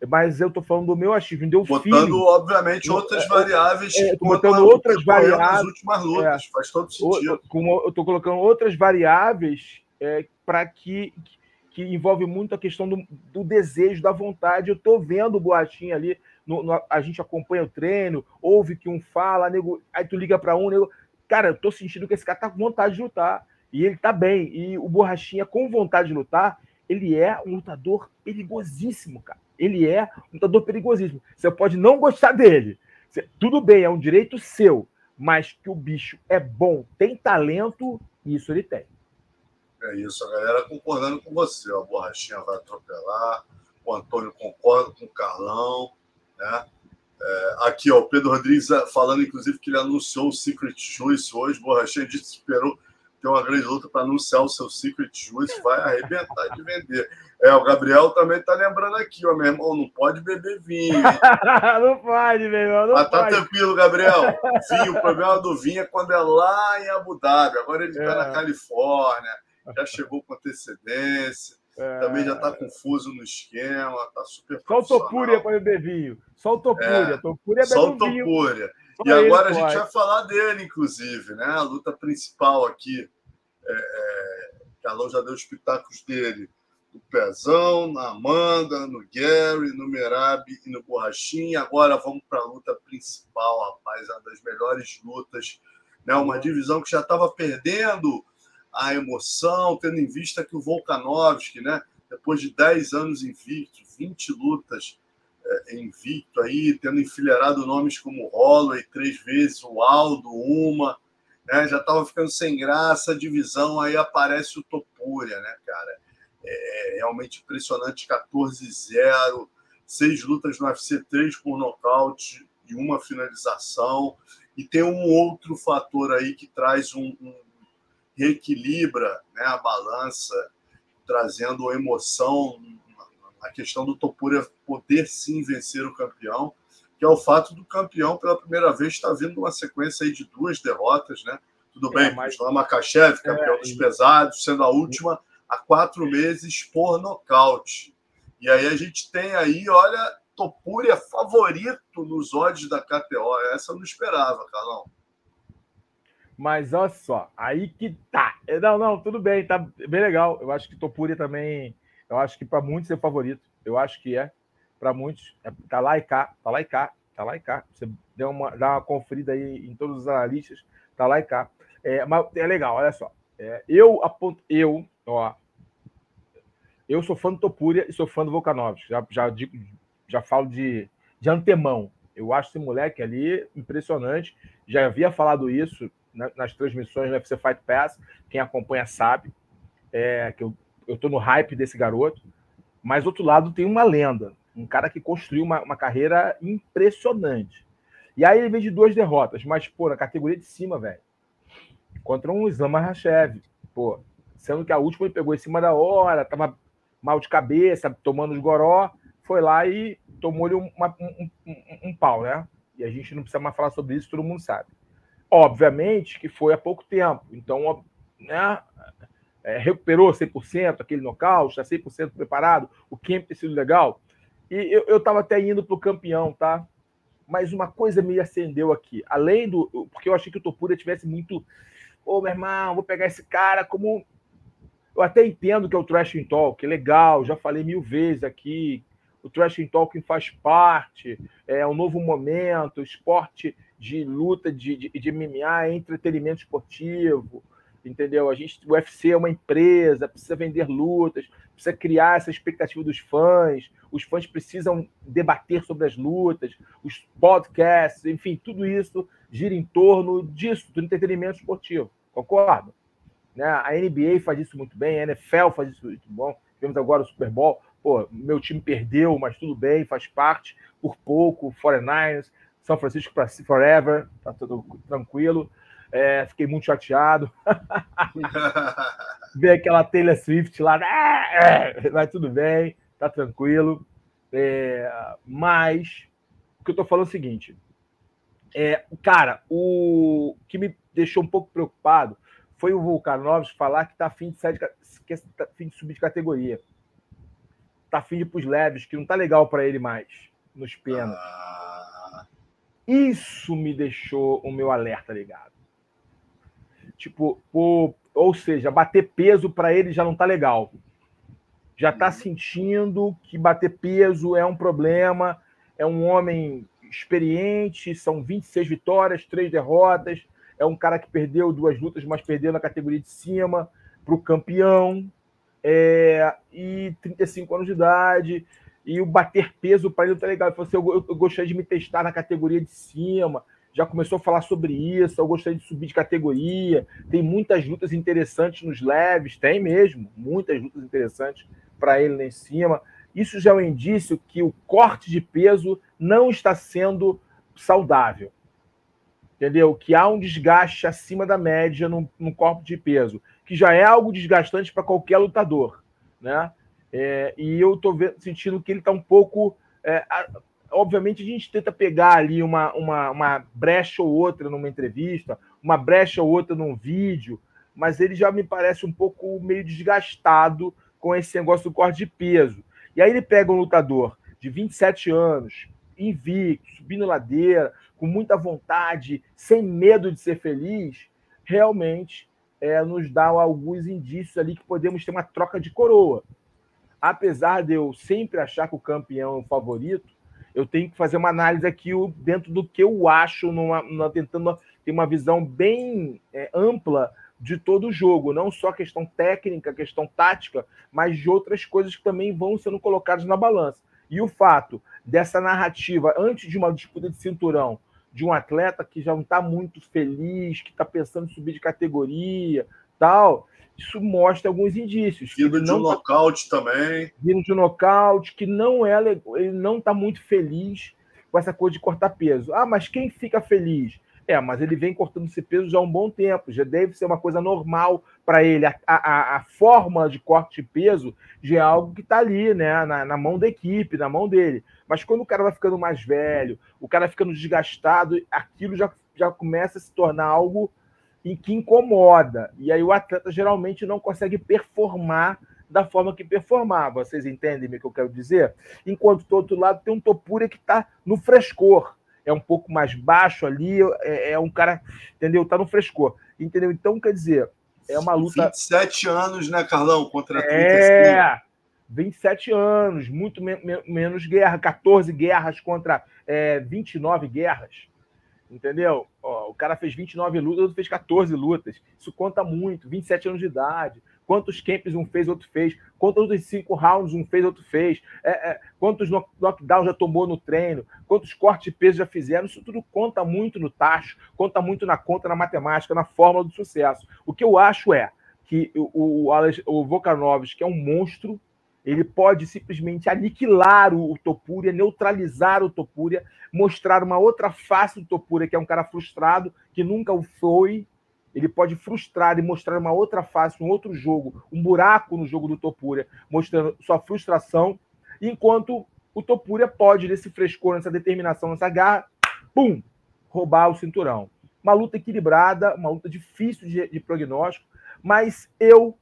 Mas eu tô falando do meu achismo, deu Botando, feeling. obviamente, outras é, variáveis. É, botando outras variáveis. Nas últimas lutas, é, faz todo sentido. Eu tô colocando outras variáveis é, para que, que envolve muito a questão do, do desejo, da vontade. Eu estou vendo o Boatinho ali, no, no, a gente acompanha o treino, ouve que um fala, nego, aí tu liga para um, nego, cara, eu tô sentindo que esse cara tá com vontade de lutar. E ele tá bem. E o Borrachinha, com vontade de lutar, ele é um lutador perigosíssimo, cara. Ele é um lutador perigosíssimo. Você pode não gostar dele. Tudo bem, é um direito seu. Mas que o bicho é bom, tem talento, isso ele tem. É isso, a galera concordando com você. A Borrachinha vai atropelar, o Antônio concorda com o Carlão. Né? É, aqui, ó, o Pedro Rodrigues é, falando, inclusive, que ele anunciou o Secret Juice hoje. Borrachinha disse que esperou ter uma grande luta para anunciar o seu Secret Juice. Vai arrebentar de vender. É, o Gabriel também tá lembrando aqui, ó, meu irmão, não pode beber vinho. (laughs) não pode, meu irmão. Não Mas tá pode. tranquilo, Gabriel. Vinho, o problema do vinho é quando é lá em Abu Dhabi. Agora ele tá é. na Califórnia já chegou com antecedência, é... também já está confuso no esquema, está super Só o Topúria para beber vinho. Só o Topúria. É, Topúria só o Topúria. E agora a gente vai falar dele, inclusive, né? A luta principal aqui. É, é, Carlão já deu os pitacos dele no Pezão, na Amanda, no Gary, no Merab e no Borrachinha. Agora vamos para a luta principal, rapaz, uma das melhores lutas. Né? Uma divisão que já estava perdendo a emoção, tendo em vista que o Volkanovski, né, depois de 10 anos invicto, 20 lutas é, invicto aí, tendo enfileirado nomes como Holloway três vezes, o Aldo uma, né, já estava ficando sem graça divisão, aí aparece o Topuria, né, cara? É, é realmente impressionante, 14-0, seis lutas no UFC, três por nocaute e uma finalização. E tem um outro fator aí que traz um, um reequilibra né, a balança, trazendo emoção a questão do Topuria poder sim vencer o campeão, que é o fato do campeão pela primeira vez estar vindo uma sequência aí de duas derrotas, né? Tudo é, bem, mas... Makachev, campeão é, dos pesados, sendo a última há quatro meses por nocaute. E aí a gente tem aí, olha, Topuria favorito nos odds da KTO. Essa eu não esperava, Carlão. Mas olha só, aí que tá. Não, não, tudo bem, tá bem legal. Eu acho que Topuria também eu acho que para muitos é favorito. Eu acho que é. Para muitos, é, tá lá e cá, tá lá e cá, tá lá e cá. Você deu uma, dá uma conferida aí em todos os analistas, tá lá e cá. É, mas é legal, olha só. É, eu aponto, eu, ó, eu sou fã do Topuria e sou fã do Volkanovski. Já, já, já falo de, de antemão. Eu acho esse moleque ali impressionante. Já havia falado isso nas transmissões do UFC Fight Pass. Quem acompanha sabe. É, que eu eu tô no hype desse garoto, mas outro lado tem uma lenda, um cara que construiu uma, uma carreira impressionante. E aí ele vem de duas derrotas, mas, pô, na categoria de cima, velho. Contra um Islam Makhachev, pô. Sendo que a última ele pegou em cima da hora, tava mal de cabeça, tomando os goró, foi lá e tomou-lhe um, um, um, um, pau, né? E a gente não precisa mais falar sobre isso, todo mundo sabe. Obviamente que foi há pouco tempo, então, né? É, recuperou 100%, aquele nocaute, está 100% preparado, o Kemp tem sido legal. E eu estava até indo para o campeão, tá? Mas uma coisa me acendeu aqui. Além do. Porque eu achei que o Topura tivesse muito. Ô, oh, meu irmão, vou pegar esse cara como. Eu até entendo que é o Trash Talk, é legal, já falei mil vezes aqui. O Trash Talking faz parte, é um novo momento, esporte de luta de, de, de MMA, entretenimento esportivo entendeu? A gente, o UFC é uma empresa, precisa vender lutas, precisa criar essa expectativa dos fãs, os fãs precisam debater sobre as lutas, os podcasts, enfim, tudo isso gira em torno disso, do entretenimento esportivo, concordo? Né? A NBA faz isso muito bem, a NFL faz isso muito bom, tivemos agora o Super Bowl, pô, meu time perdeu, mas tudo bem, faz parte, por pouco, 49ers, São Francisco para forever, tá tudo tranquilo, é, fiquei muito chateado. Ver aquela Taylor Swift lá, é, mas tudo bem, tá tranquilo. É, mas o que eu tô falando é o seguinte: é, cara, o que me deixou um pouco preocupado foi o Volkanovski falar que tá afim de sair de, que tá afim de subir de categoria. Tá afim de ir pros leves, que não tá legal para ele mais nos penas. Ah. Isso me deixou o meu alerta ligado. Tipo, o, ou seja, bater peso para ele já não tá legal. Já tá sentindo que bater peso é um problema, é um homem experiente, são 26 vitórias, três derrotas, é um cara que perdeu duas lutas, mas perdeu na categoria de cima para o campeão, é, e 35 anos de idade, e o bater peso para ele não tá legal. Ele falou assim, eu, eu gostaria de me testar na categoria de cima, já começou a falar sobre isso. Eu gostaria de subir de categoria. Tem muitas lutas interessantes nos leves, tem mesmo, muitas lutas interessantes para ele lá em cima. Isso já é um indício que o corte de peso não está sendo saudável. Entendeu? Que há um desgaste acima da média no, no corpo de peso, que já é algo desgastante para qualquer lutador. Né? É, e eu estou sentindo que ele está um pouco. É, obviamente, a gente tenta pegar ali uma, uma, uma brecha ou outra numa entrevista, uma brecha ou outra num vídeo, mas ele já me parece um pouco meio desgastado com esse negócio do corte de peso. E aí ele pega um lutador de 27 anos, invicto, subindo ladeira, com muita vontade, sem medo de ser feliz, realmente é, nos dá alguns indícios ali que podemos ter uma troca de coroa. Apesar de eu sempre achar que o campeão é o favorito, eu tenho que fazer uma análise aqui dentro do que eu acho, numa, numa tentando ter uma visão bem é, ampla de todo o jogo, não só questão técnica, questão tática, mas de outras coisas que também vão sendo colocadas na balança. E o fato dessa narrativa, antes de uma disputa de cinturão, de um atleta que já não está muito feliz, que está pensando em subir de categoria, tal, isso mostra alguns indícios. Vindo de um tá... nocaute também. Vindo de um nocaute, que não é ele não está muito feliz com essa coisa de cortar peso. Ah, mas quem fica feliz? É, mas ele vem cortando esse peso já há um bom tempo, já deve ser uma coisa normal para ele. A, a, a, forma de corte de peso já é algo que está ali, né, na, na, mão da equipe, na mão dele. Mas quando o cara vai ficando mais velho, o cara ficando desgastado, aquilo já, já começa a se tornar algo em que incomoda. E aí o atleta geralmente não consegue performar da forma que performava. Vocês entendem o que eu quero dizer? Enquanto do outro lado tem um Topura que está no frescor é um pouco mais baixo ali, é, é um cara, entendeu? Tá no frescor, entendeu? Então, quer dizer, é uma luta. 27 anos, né, Carlão? Contra 35. É, 27 anos, muito me menos guerra, 14 guerras contra é, 29 guerras. Entendeu? Ó, o cara fez 29 lutas, outro fez 14 lutas. Isso conta muito. 27 anos de idade. Quantos camps um fez, outro fez. Quantos cinco rounds um fez, outro fez. É, é, quantos knockdowns já tomou no treino. Quantos cortes de peso já fizeram. Isso tudo conta muito no tacho, conta muito na conta, na matemática, na fórmula do sucesso. O que eu acho é que o, o, o Volkanovski é um monstro, ele pode simplesmente aniquilar o, Topuria, neutralizar o Topuria, mostrar uma outra face do Topuria, que é um cara frustrado, que nunca o foi, ele pode frustrar e mostrar uma outra face, um outro jogo, um buraco no jogo do Topuria, mostrando sua frustração, enquanto o Topuria pode, nesse frescor, nessa determinação, nessa garra, pum, roubar o cinturão. Uma luta equilibrada, uma luta difícil de, de prognóstico, mas eu,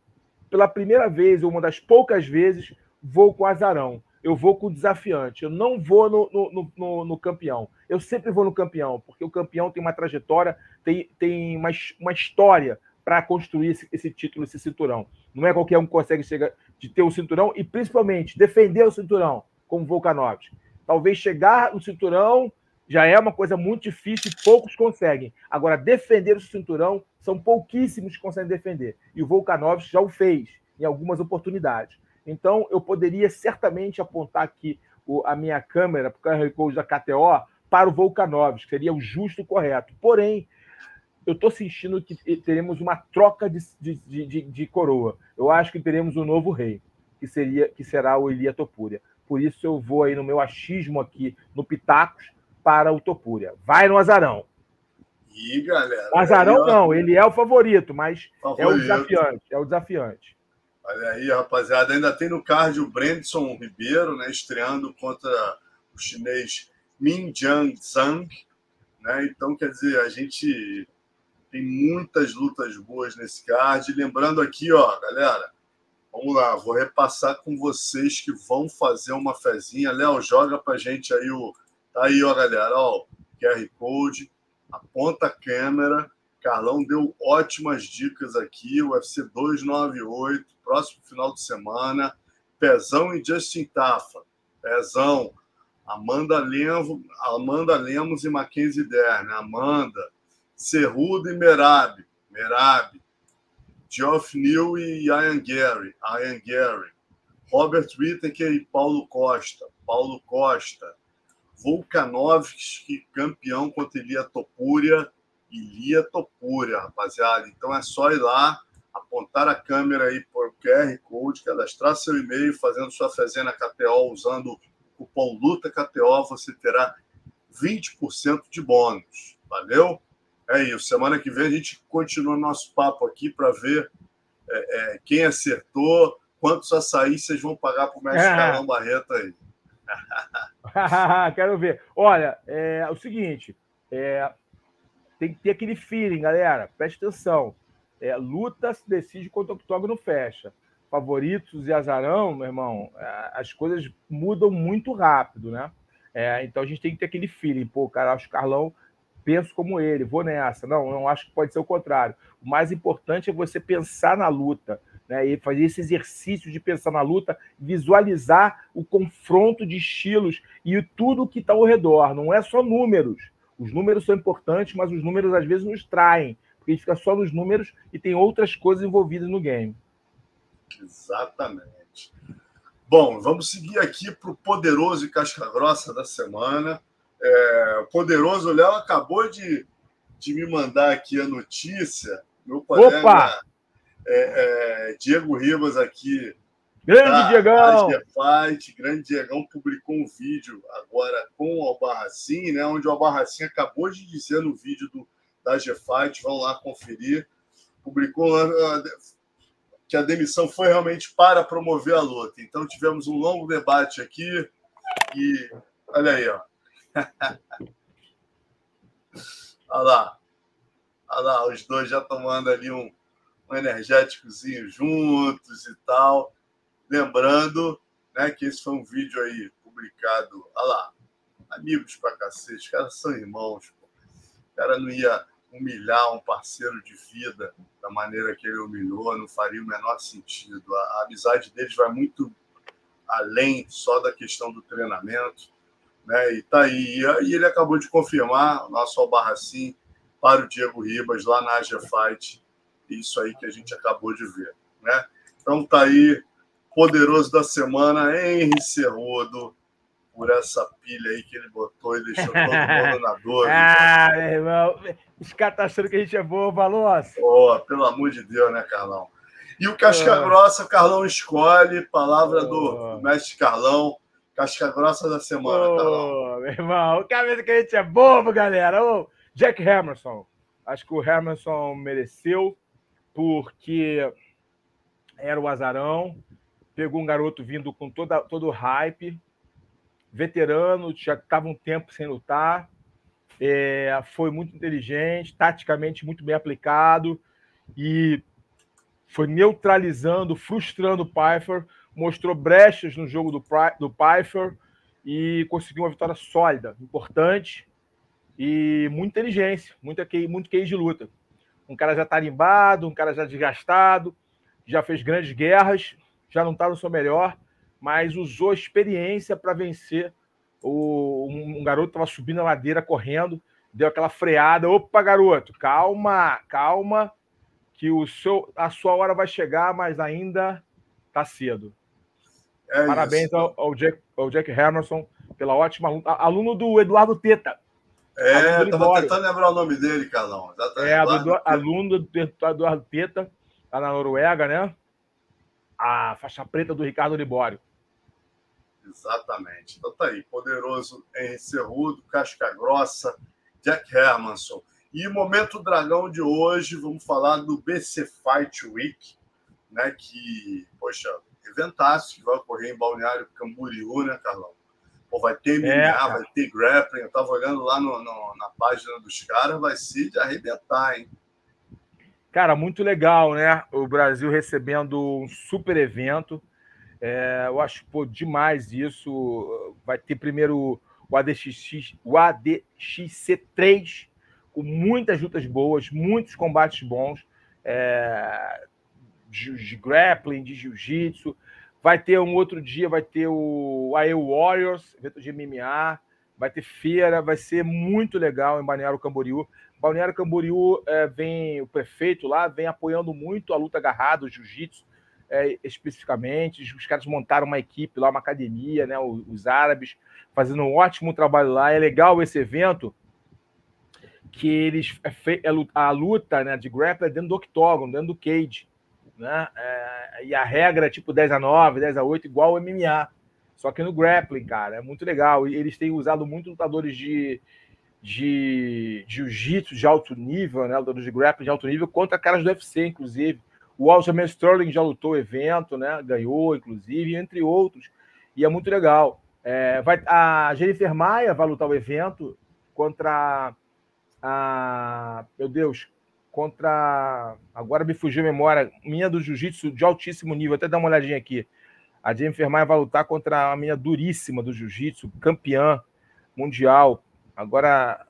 pela primeira vez, ou uma das poucas vezes, vou com azarão eu vou com o desafiante. Eu não vou no, no, no, no, campeão. Eu sempre vou no campeão, porque o campeão tem uma trajetória, tem, tem uma, uma história para construir esse, esse, título, esse cinturão. Não é qualquer um que consegue chegar de ter um cinturão e, principalmente, defender o cinturão, como Volkanovski. Talvez chegar no cinturão já é uma coisa muito difícil e poucos conseguem. Agora, defender o cinturão, são pouquíssimos que conseguem defender. E o Volkanovski já o fez em algumas oportunidades. Então, eu poderia certamente apontar aqui o, a minha câmera para o QR Code da KTO para o Volkanovski, seria o justo e correto. Porém, eu estou sentindo que teremos uma troca de, de, de, de, coroa. Eu acho que teremos um novo rei, que seria que será o Elia Topuria. Por isso eu vou aí no meu achismo aqui no Pitacos para o Topuria. Vai no Azarão. E galera. Azarão não, ele é o favorito, mas favorito. é o desafiante, é o desafiante. Olha aí, rapaziada. Ainda tem no card o Brandson Ribeiro, né? Estreando contra o chinês Min Jiang Zhang. Né? Então, quer dizer, a gente tem muitas lutas boas nesse card. Lembrando aqui, ó, galera, vamos lá, vou repassar com vocês que vão fazer uma fezinha. Léo, joga pra gente aí o. Tá aí, ó, galera, ó, QR Code, aponta a câmera Carlão deu ótimas dicas aqui. UFC 298, próximo final de semana. Pezão e Justin Tafa. Pezão. Amanda, Lemos, Amanda Lemos e Mackenzie Dern. Amanda. Cerrudo e Merab. Merab. Geoff New e Ian Gary. Ian Gary. Robert Whittaker e Paulo Costa. Paulo Costa. Volkanovski, campeão contra Ilia Topuria Ilia Topuria, rapaziada. Então é só ir lá, apontar a câmera aí por QR Code, cadastrar seu e-mail, fazendo sua fezinha na KTO, usando o cupom LUTAKTO, você terá 20% de bônus. Valeu? É isso. Semana que vem a gente continua nosso papo aqui para ver é, é, quem acertou, quantos açaí vocês vão pagar para o mestre é. Carlão Barreto aí. (laughs) Quero ver. Olha, é o seguinte, é, tem que ter aquele feeling, galera. Preste atenção. É, luta se decide quando o octógono fecha. Favoritos e azarão, meu irmão, é, as coisas mudam muito rápido, né? É, então a gente tem que ter aquele feeling. Pô, cara, acho que o Carlão penso como ele, vou nessa. Não, não acho que pode ser o contrário. O mais importante é você pensar na luta, né? E fazer esse exercício de pensar na luta, visualizar o confronto de estilos e tudo que está ao redor. Não é só números. Os números são importantes, mas os números às vezes nos traem, porque a gente fica só nos números e tem outras coisas envolvidas no game. Exatamente. Bom, vamos seguir aqui para o poderoso e casca grossa da semana. É, o poderoso, Léo acabou de, de me mandar aqui a notícia. Meu colega Opa! É, é, Diego Ribas aqui. Grande da, Diegão! Fight, grande Diegão publicou um vídeo agora com o Albarracin, né? Onde o Albarracin acabou de dizer no vídeo do, da G-Fight, vão lá conferir. Publicou que a demissão foi realmente para promover a luta. Então tivemos um longo debate aqui e olha aí, ó. (laughs) olha lá. Olha lá, os dois já tomando ali um, um energéticozinho juntos e tal. Lembrando né, que esse foi um vídeo aí publicado. Olha lá, amigos pra cacete, caras são irmãos. Pô. O cara não ia humilhar um parceiro de vida da maneira que ele humilhou, não faria o menor sentido. A, a amizade deles vai muito além só da questão do treinamento. Né? E tá aí. E ele acabou de confirmar nosso Albarracim para o Diego Ribas lá na Asia Fight. Isso aí que a gente acabou de ver. Né? Então tá aí, poderoso da semana, Henry Cerrudo por essa pilha aí que ele botou e deixou todo (laughs) mundo na dor. ah, meu irmão. Os caras estão achando que a gente é boa, Valôncia. Oh, pelo amor de Deus, né, Carlão? E o Casca oh. Grossa, o Carlão escolhe, palavra oh. do mestre Carlão. Casca Grossa da semana, oh, Carlão. Meu irmão, o cara que a gente é bobo, galera. Oh, Jack Hammerson. Acho que o Hammerson mereceu, porque era o azarão. Pegou um garoto vindo com toda, todo o hype veterano, já estava um tempo sem lutar, é, foi muito inteligente, taticamente muito bem aplicado e foi neutralizando, frustrando o Pfeiffer, mostrou brechas no jogo do, do Pfeiffer e conseguiu uma vitória sólida, importante e muita inteligência, muita, muito QI de luta. Um cara já tarimbado, um cara já desgastado, já fez grandes guerras, já não está no seu melhor, mas usou a experiência para vencer. O, um garoto estava subindo a ladeira correndo, deu aquela freada. Opa, garoto, calma, calma, que o seu, a sua hora vai chegar, mas ainda está cedo. É Parabéns ao, ao, Jack, ao Jack Hamilton pela ótima. Aluno do Eduardo Teta. É, estava tentando lembrar o nome dele, Carlão. É, aluno do Eduardo Teta, lá na Noruega, né? A faixa preta do Ricardo Libório. Exatamente. Então tá aí, poderoso Henry Cerrudo, Casca Grossa, Jack Hermanson. E momento dragão de hoje, vamos falar do BC Fight Week, né? Que, poxa, eventaço que vai ocorrer em Balneário Camboriú, né, Carlão? Pô, vai ter MMA, é, vai ter grappling. Eu tava olhando lá no, no, na página dos caras, vai de arrebentar, hein? Cara, muito legal, né? O Brasil recebendo um super evento. É, eu acho pô, demais isso. Vai ter primeiro o ADX, o ADXC3, com muitas lutas boas, muitos combates bons, é, de, de, grappling, de jiu-jitsu. Vai ter um outro dia, vai ter o AE Warriors, evento de MMA, vai ter feira, vai ser muito legal em Balneário Camboriú. Balneário Camboriú é, vem, o prefeito lá vem apoiando muito a luta agarrada, o jiu-jitsu, é, especificamente. Os caras montaram uma equipe lá, uma academia, né? Os, os, árabes fazendo um ótimo trabalho lá. É legal esse evento que eles é, é a luta né, de grappling é dentro do octógono, dentro do cage. Né? É, e a regra é tipo 10 a 9, 10 a 8, igual o MMA. Só que no grappling, cara, é muito legal. E eles têm usado muito lutadores de, de jiu-jitsu de alto nível, né? Lutadores de grappling de alto nível, contra caras do UFC, inclusive. O Aljamain Sterling já lutou o evento, né? Ganhou, inclusive, entre outros. E é muito legal. É, vai, a Jennifer Maia vai lutar o evento contra a. Meu Deus, contra. Agora me fugiu a memória. Minha do jiu-jitsu de altíssimo nível. Até dar uma olhadinha aqui. A Jennifer Maia vai lutar contra a minha duríssima do jiu-jitsu, campeã mundial. Agora,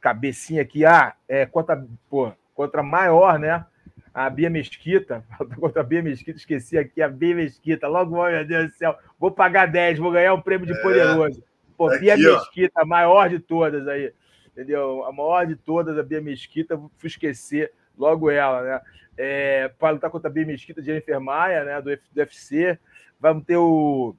cabecinha aqui. Ah, é contra, pô, contra maior, né? a Bia Mesquita, (laughs) contra a Bia Mesquita, esqueci aqui a Bia Mesquita, logo, meu Deus do céu, vou pagar 10, vou ganhar um prêmio de é. poderoso. Pô, Bia Mesquita, a maior de todas aí. Entendeu? A maior de todas, a Bia Mesquita, fui esquecer logo ela, né? É, para lutar contra a Bia Mesquita, Jennifer Maia, né? Do, do UFC. Vamos ter o,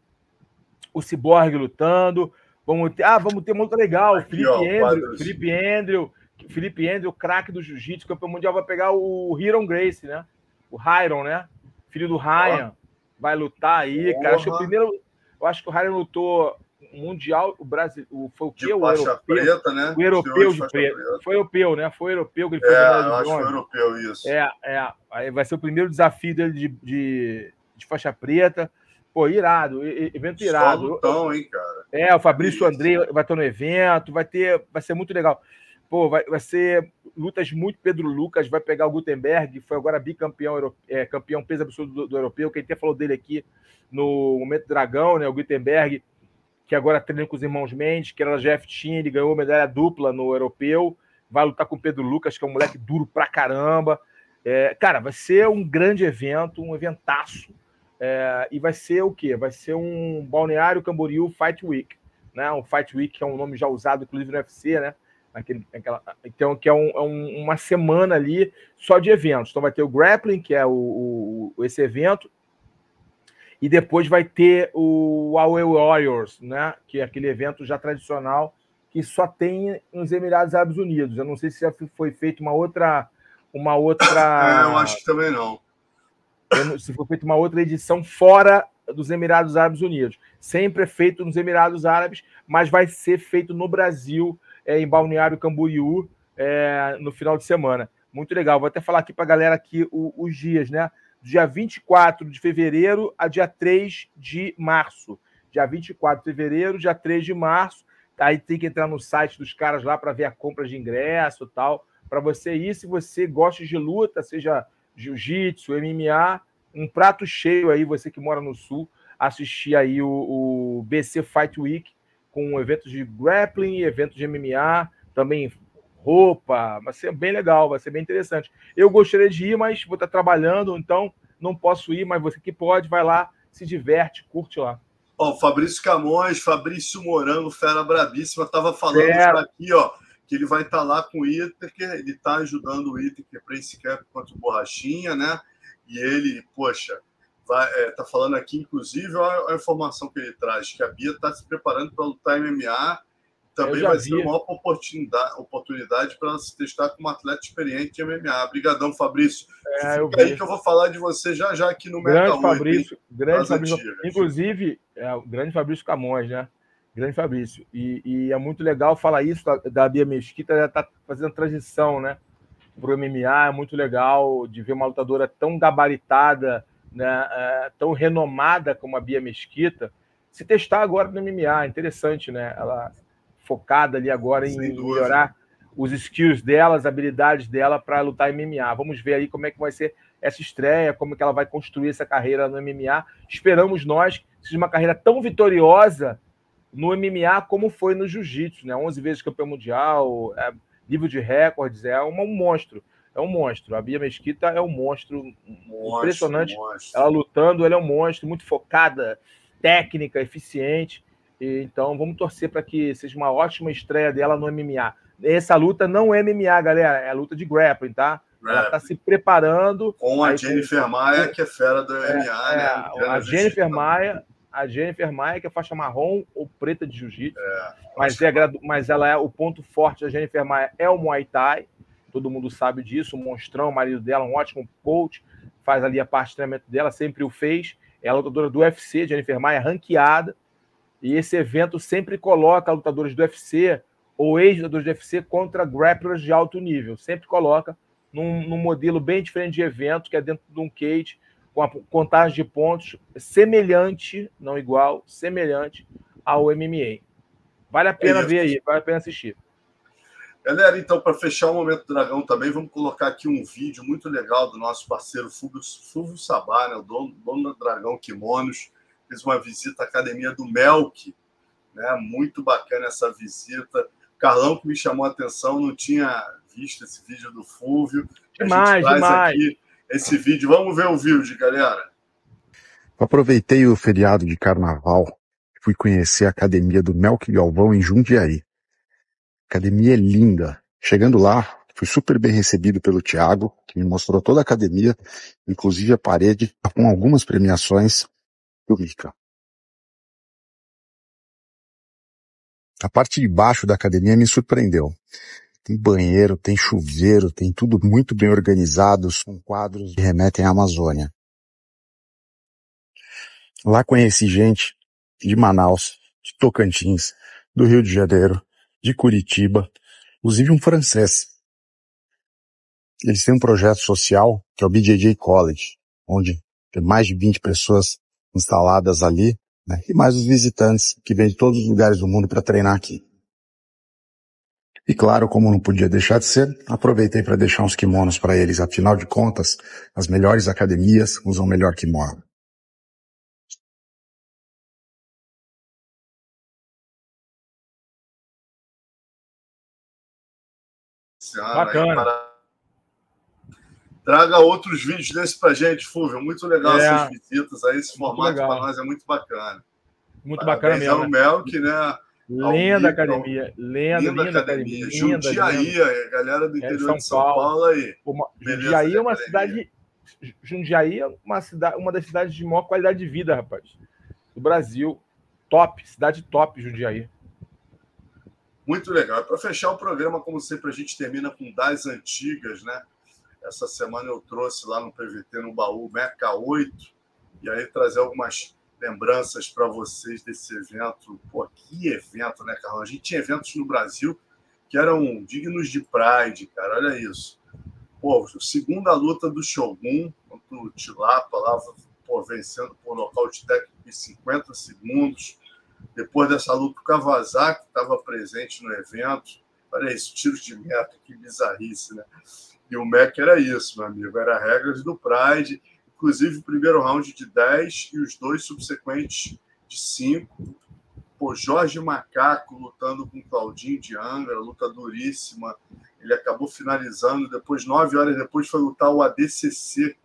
o Cyborg lutando. Vamos ter, ah, vamos ter muito legal. Aqui, Felipe, ó, Andrew, Felipe Andrew, Felipe Andrew, craque do jiu-jitsu, campeão mundial, vai pegar o Hiron Grace, né? O Hyron, né? Filho do Ryan. Vai lutar aí, Porra. cara. Acho que o primeiro. Eu acho que o Ryan lutou mundial, o Brasil, o, foi o que? O europeu, preta, né? O europeu de preto. Foi europeu, né? Foi europeu que ele foi. É, acho que foi europeu isso. É, é. Aí vai ser o primeiro desafio dele de, de, de faixa preta. Pô, irado, evento irado. Lutão, hein, cara? É, o Fabrício André vai estar no evento, vai ter, vai ser muito legal. Pô, vai, vai ser lutas muito. Pedro Lucas vai pegar o Gutenberg, foi agora bicampeão é, campeão peso absoluto do, do, europeu. Quem até falou dele aqui no Momento Dragão, né? O Gutenberg, que agora treina com os irmãos Mendes, que era Jeff Team, ele ganhou medalha dupla no europeu. Vai lutar com o Pedro Lucas, que é um moleque duro pra caramba. É, cara, vai ser um grande evento, um eventaço. É, e vai ser o quê? Vai ser um Balneário Camboriú Fight Week. Né? O Fight Week que é um nome já usado, inclusive, no UFC, né? Então, que é, um, é um, uma semana ali só de eventos. Então vai ter o Grappling, que é o, o esse evento, e depois vai ter o Huawei Warriors, né? Que é aquele evento já tradicional que só tem nos Emirados Árabes Unidos. Eu não sei se já foi feita uma outra. Uma outra. (laughs) É, eu acho que também não. Se foi feita uma outra edição fora dos Emirados Árabes Unidos. Sempre é feito nos Emirados Árabes, mas vai ser feito no Brasil, é, em Balneário Camboriú, é, no final de semana. Muito legal. Vou até falar aqui para a galera aqui o, os dias, né? Dia 24 de fevereiro a dia 3 de março. Dia 24 de fevereiro, dia 3 de março. Aí tem que entrar no site dos caras lá para ver a compra de ingresso e tal. Para você ir, se você gosta de luta, seja jiu-jitsu, MMA, um prato cheio aí, você que mora no sul, assistir aí o, o BC Fight Week com eventos de grappling, eventos de MMA, também roupa, vai ser bem legal, vai ser bem interessante. Eu gostaria de ir, mas vou estar trabalhando, então não posso ir, mas você que pode, vai lá, se diverte, curte lá. Ó, Fabrício Camões, Fabrício Morango, fera brabíssima, estava falando é. aqui, ó, que ele vai estar lá com o Itaker, ele está ajudando o Itaker para esse camp contra o Borrachinha, né? E ele, poxa, vai, é, tá falando aqui, inclusive, a, a, informação que ele traz, que a Bia está se preparando para lutar MMA. Também vai vi. ser uma oportunidade, oportunidade para ela se testar como atleta experiente de MMA. Obrigadão, Fabrício. É, eu Fica aí que eu vou falar de você já já aqui no Grande Meta Fabrício, 8, grande Fabrício. Inclusive, é, o grande Fabrício Camões, né? Grande Fabrício. E, e, é muito legal falar isso da, da Bia Mesquita, ela está fazendo transição, né? Para o MMA, é muito legal de ver uma lutadora tão gabaritada, né, é, tão renomada como a Bia Mesquita, se testar agora no MMA. Interessante, né? Ela focada ali agora em melhorar os skills dela, as habilidades dela para lutar em MMA. Vamos ver aí como é que vai ser essa estreia, como que ela vai construir essa carreira no MMA. Esperamos nós que seja uma carreira tão vitoriosa no MMA como foi no jiu-jitsu, né? 11 vezes campeão mundial, é, nível de recordes, é um, um monstro é um monstro. A Bia Mesquita é um monstro, monstro impressionante. Monstro. Ela lutando, ela é um monstro, muito focada, técnica, eficiente. E, então vamos torcer para que seja uma ótima estreia dela no MMA. Essa luta não é MMA, galera, é a luta de grappling, tá? Grappling. Ela está se preparando. Com a Jennifer com... Maia, que é fera do é, MMA, é, né? A Jennifer Maia, a Jennifer Maia, que é faixa marrom ou preta de jiu-jitsu. É, mas, é, mas ela é o ponto forte da Jennifer Maia é o Muay Thai todo mundo sabe disso. O Monstrão, o marido dela, um ótimo coach, faz ali a parte de treinamento dela, sempre o fez. Ela é lutadora do UFC, Jennifer Maia, ranqueada. E esse evento sempre coloca lutadores do UFC ou ex-lutadores do UFC contra grapplers de alto nível. Sempre coloca num, num, modelo bem diferente de evento, que é dentro de um cage, com a contagem de pontos semelhante, não igual, semelhante ao MMA. Vale a pena é ver aí, vale a pena assistir. Galera, então, para fechar o Momento Dragão também, vamos colocar aqui um vídeo muito legal do nosso parceiro Fulvio, Sabá, né, o dono, dono do Dragão Kimonos. Fez uma visita à academia do Melk, né? Muito bacana essa visita. Carlão que me chamou a atenção, não tinha visto esse vídeo do Fulvio. Demais, demais. aqui esse vídeo. Vamos ver o vídeo, galera. aproveitei o feriado de carnaval e fui conhecer a academia do Melk Galvão em Jundiaí. academia é linda. Chegando lá, fui super bem recebido pelo Thiago, que me mostrou toda a academia, inclusive a parede, com algumas premiações Mika. A parte de baixo da academia me surpreendeu. Tem banheiro, tem chuveiro, tem tudo muito bem organizado, com quadros que remetem à Amazônia. Lá conheci gente de Manaus, de Tocantins, do Rio de Janeiro, de Curitiba, inclusive um francês. Eles têm um projeto social que é o BJJ College, onde tem mais de 20 pessoas instaladas ali, né? e mais os visitantes que vêm de todos os lugares do mundo para treinar aqui. E claro, como não podia deixar de ser, aproveitei para deixar uns kimonos para eles. Afinal de contas, as melhores academias usam melhor kimono. Bacana. Traga outros vídeos desse pra gente, Fúvio. Muito legal é. essas visitas aí. Esse formato para nós é muito bacana. Muito bacana mesmo. É o Melk, né? Lenda academia, lenda, linda, linda academia. academia. Jundiaí, a galera do é, interior é, São de São Paulo, Paulo aí. Uma, Jundiaí é uma cidade. Jundiaí é uma, cidade, uma das cidades de maior qualidade de vida, rapaz. Do Brasil. Top, cidade top, Jundiaí. Muito legal. Para fechar o programa, como sempre, a gente termina com das antigas, né? Essa semana eu trouxe lá no PVT, no baú, Meca 8, e aí trazer algumas lembranças para vocês desse evento. Pô, que evento, né, Carlão? A gente tinha eventos no Brasil que eram dignos de Pride, cara. Olha isso. Pô, segunda luta do Shogun contra o Tilapa lá, pô, vencendo por nocaute técnico em 50 segundos. Depois dessa luta, o Kawasaki estava presente no evento. Olha isso, tiros de meta, que bizarrice, né? E o MEC era isso, meu amigo. Era regras do Pride inclusive o primeiro round de 10 e os dois subsequentes de 5. Pô, Jorge Macaco lutando com Claudinho de Angra, luta duríssima. Ele acabou finalizando, depois, nove horas depois, foi lutar o ADCC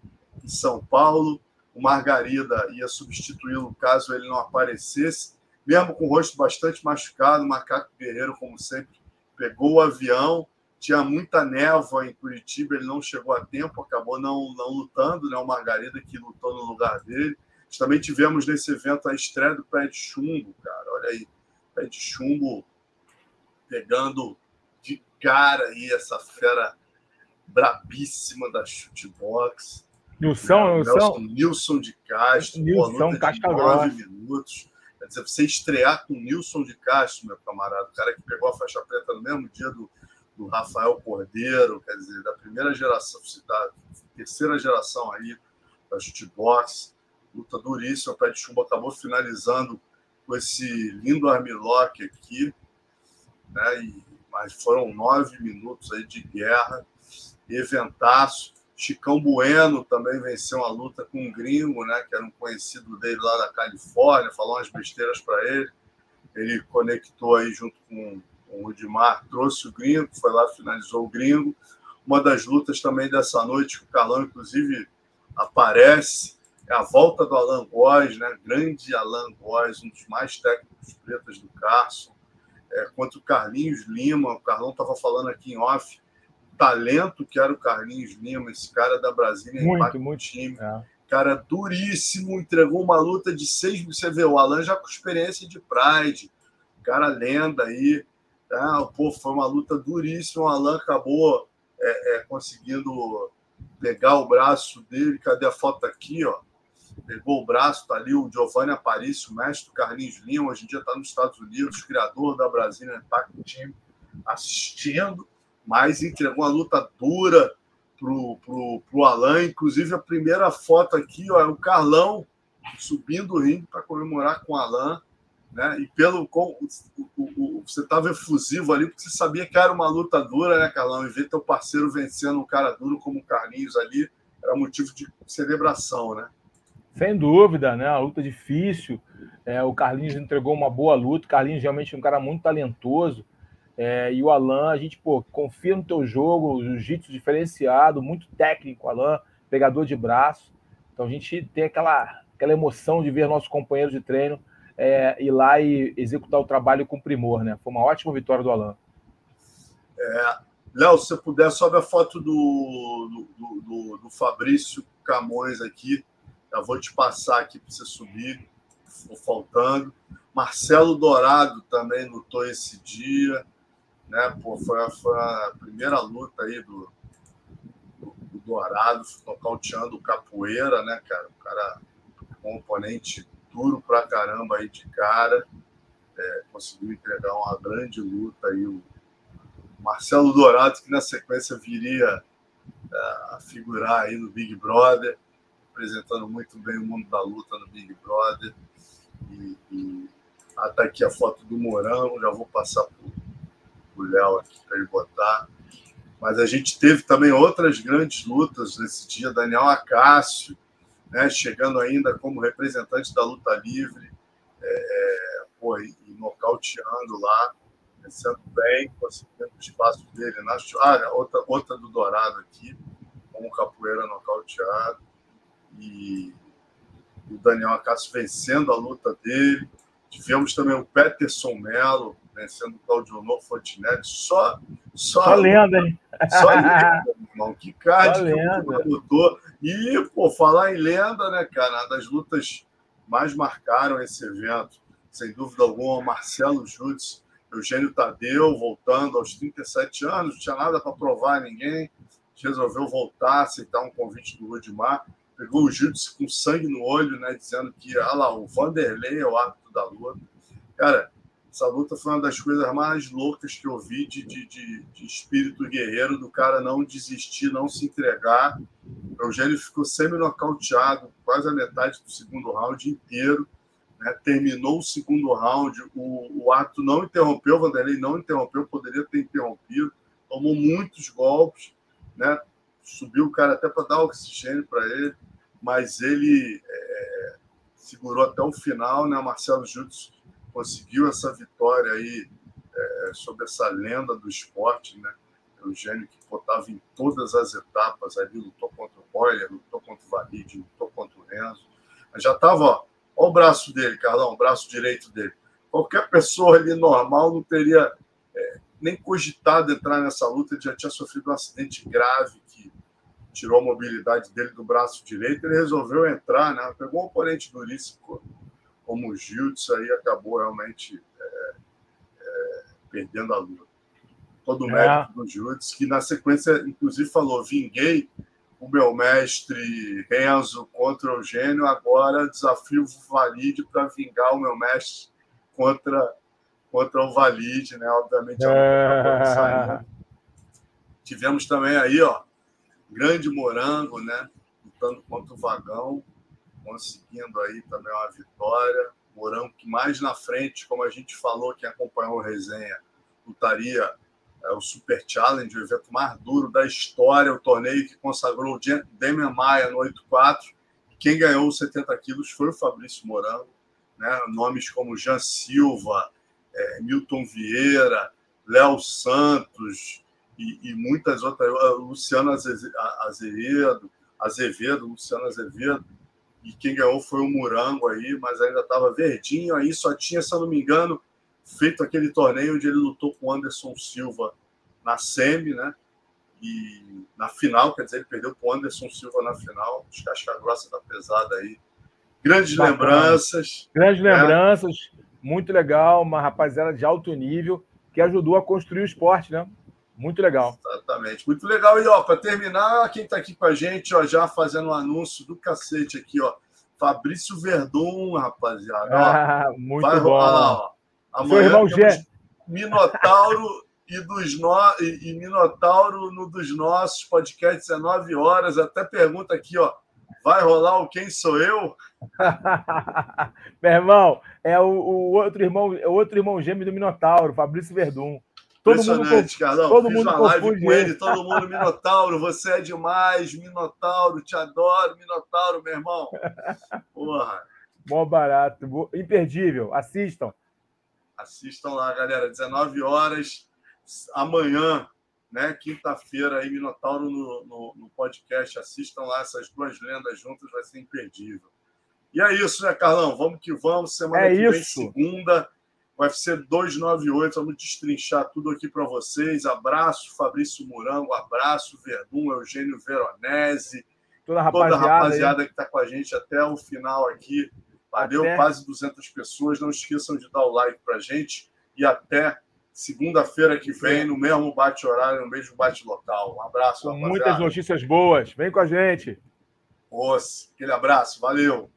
em São Paulo. O Margarida ia substituí-lo caso ele não aparecesse. Mesmo com o rosto bastante machucado, o Macaco Guerreiro, como sempre, pegou o avião tinha muita névoa em Curitiba, ele não chegou a tempo, acabou não, não lutando, né? O Margarida que lutou no lugar dele. Nós também tivemos nesse evento a estreia do Pé de Chumbo, cara. Olha aí, Pé de Chumbo pegando de cara aí essa fera brabíssima da chutebox. Nilson, Nilson, Nilson de Castro, Nilson Casca nove minutos. Quer dizer, você estrear com Nilson de Castro, meu camarada, o cara que pegou a faixa preta no mesmo dia do, do Rafael Cordeiro, quer dizer, da primeira geração, da terceira geração aí da jukebox, luta duríssima, o pé de chumbo acabou finalizando com esse lindo armlock aqui, né? E, mas foram nove minutos aí de guerra, eventaço. Chicão Bueno também venceu uma luta com um gringo, né? Que era um conhecido dele lá da Califórnia, falou umas besteiras para ele. Ele conectou aí junto com o Rudimar trouxe o gringo, foi lá, finalizou o gringo. Uma das lutas também dessa noite, que o Carlão, inclusive, aparece, é a volta do Alan Góes, né? grande Alan Góes, um dos mais técnicos pretas do Carson, é, contra o Carlinhos Lima. O Carlão estava falando aqui em off, talento que era o Carlinhos Lima, esse cara da Brasília, muito, muito time. É. Cara duríssimo, entregou uma luta de seis. Você vê, o Alan já com experiência de Pride, cara lenda aí. Ah, pô, foi uma luta duríssima. O Alan acabou é, é, conseguindo pegar o braço dele. Cadê a foto aqui? Ó? Pegou o braço, tá ali o Giovanni Aparício, mestre do Carlinhos Lima, hoje em dia está nos Estados Unidos, criador da Brasília Impact Team, assistindo, mas entregou uma luta dura pro, pro, pro Alan. Inclusive, a primeira foto aqui ó, é o Carlão subindo o ringue para comemorar com o Alan. Né? E pelo com, o, você estava efusivo ali, porque você sabia que era uma luta dura, né, Carlão? E ver teu parceiro vencendo um cara duro como o Carlinhos ali era motivo de celebração, né? Sem dúvida, né? A luta difícil. É, o Carlinhos entregou uma boa luta. O Carlinhos realmente é um cara muito talentoso. É, e o Alan, a gente pô, confia no teu jogo, jiu-jitsu diferenciado, muito técnico, Alan, pegador de braço. Então a gente tem aquela, aquela emoção de ver nossos companheiros de treino é, ir lá e executar o trabalho com primor, né? Foi uma ótima vitória do Alan. É, Léo, se puder, sobe a foto do, do, do, do Fabrício Camões aqui. Já vou te passar aqui para você subir. Ficou faltando. Marcelo Dourado também lutou esse dia. Né? Pô, foi, a, foi a primeira luta aí do, do, do Dourado, nocauteando o Capoeira, né, cara? O cara com um oponente duro pra caramba aí de cara. É, conseguiu entregar uma grande luta aí. O Marcelo Dourado, que na sequência viria é, a figurar aí no Big Brother, apresentando muito bem o mundo da luta no Big Brother. E, e até aqui a foto do Morango, já vou passar para o Léo aqui para ele botar. Mas a gente teve também outras grandes lutas nesse dia. Daniel Acácio, né, chegando ainda como representante da luta livre, é, pô, e, e nocauteando lá, vencendo bem, conseguindo o espaço dele. Na... Ah, outra, outra do Dourado aqui, como capoeira nocauteado. E o Daniel Acácio vencendo a luta dele. Tivemos também o Peterson Melo vencendo o Claudionor Fontinelli. Só, só, só lenda, hein? Só lenda, irmão. Que card que lutou. E, pô, falar em lenda, né, cara? Uma das lutas mais marcaram esse evento, sem dúvida alguma, Marcelo Jutz, Eugênio Tadeu, voltando aos 37 anos, não tinha nada para provar a ninguém, resolveu voltar, aceitar um convite do Rudimar, pegou o Jutz com sangue no olho, né, dizendo que, ah lá, o Vanderlei é o árbitro da luta. Cara, essa luta foi uma das coisas mais loucas que eu vi de, de, de, de espírito guerreiro, do cara não desistir, não se entregar. O Eugênio ficou semi-nocauteado, quase a metade do segundo round inteiro. Né? Terminou o segundo round, o, o ato não interrompeu, o Vanderlei não interrompeu, poderia ter interrompido, tomou muitos golpes, né? subiu o cara até para dar oxigênio para ele, mas ele é, segurou até o final, né? Marcelo Jutsu conseguiu essa vitória aí é, sobre essa lenda do esporte, né? Eugênio que botava em todas as etapas ali, lutou contra o Boiler, lutou contra o Valide, lutou contra o Renzo. Já estava, ó, ó, o braço dele, Carlão, o braço direito dele. Qualquer pessoa ali normal não teria é, nem cogitado entrar nessa luta, ele já tinha sofrido um acidente grave que tirou a mobilidade dele do braço direito, ele resolveu entrar, né? Pegou um oponente duríssimo como o Jiu-Jitsu aí acabou realmente é, é, perdendo a luta. Todo o é. mérito do Jiu-Jitsu, que na sequência, inclusive, falou: vinguei o meu mestre Renzo contra o Eugênio, agora desafio o Valide para vingar o meu mestre contra, contra o Valide, né? Obviamente, é... Tivemos também aí, ó, grande Morango, né? Lutando contra o Vagão conseguindo aí também uma vitória. Morango que mais na frente, como a gente falou, quem acompanhou a resenha, lutaria é, o Super Challenge, o evento mais duro da história, o torneio que consagrou o Demian Maia no 8-4. Quem ganhou os 70 quilos foi o Fabrício Morango. Né? Nomes como Jean Silva, é, Milton Vieira, Léo Santos e, e, muitas outras, Luciano Azevedo, Azevedo, Luciano Azevedo, e quem ganhou foi o Murango aí, mas ainda estava verdinho aí, só tinha, se eu não me engano, feito aquele torneio onde ele lutou com o Anderson Silva na semi, né? E na final, quer dizer, ele perdeu para o Anderson Silva na final, os casca grossa da pesada aí. Grandes Bacana. lembranças. Grandes né? lembranças, muito legal, uma rapaziada de alto nível que ajudou a construir o esporte, né? Muito legal. Exatamente, muito legal. E ó, para terminar, quem está aqui com a gente, ó, já fazendo um anúncio do cacete aqui, ó. Fabrício Verdun, rapaziada. Ah, muito vai bom. Rolar, ó. Amanhã irmão Gê. Minotauro e dos no... e, Minotauro no dos nossos podcasts 19 horas. Até pergunta aqui, ó. Vai rolar o quem sou eu? (laughs) Meu irmão, é o, o outro irmão, é o outro irmão gêmeo do Minotauro, Fabrício Verdun. Todo Impressionante, mundo, Carlão. Todo Fiz mundo uma live com ele, todo mundo Minotauro, você é demais, Minotauro, te adoro, Minotauro, meu irmão. Porra. Bom barato, imperdível. Assistam. Assistam lá, galera, 19 horas, amanhã, né? Quinta-feira, aí, Minotauro no, no, no, podcast. Assistam lá essas duas lendas juntas, vai ser imperdível. E é isso, né, Carlão? Vamos que vamos. Semana é que isso. vem, segunda UFC 298, vamos destrinchar tudo aqui para vocês. Abraço, Fabrício Murango, abraço, Verdun, Eugênio Veronese, toda a rapaziada, toda a rapaziada que está com a gente até o final aqui. Valeu, até... quase 200 pessoas. Não esqueçam de dar o like para a gente e até segunda-feira que vem, no mesmo bate-horário, no mesmo bate-local. Um abraço, com Muitas notícias boas. Vem com a gente. Nossa, aquele abraço. Valeu.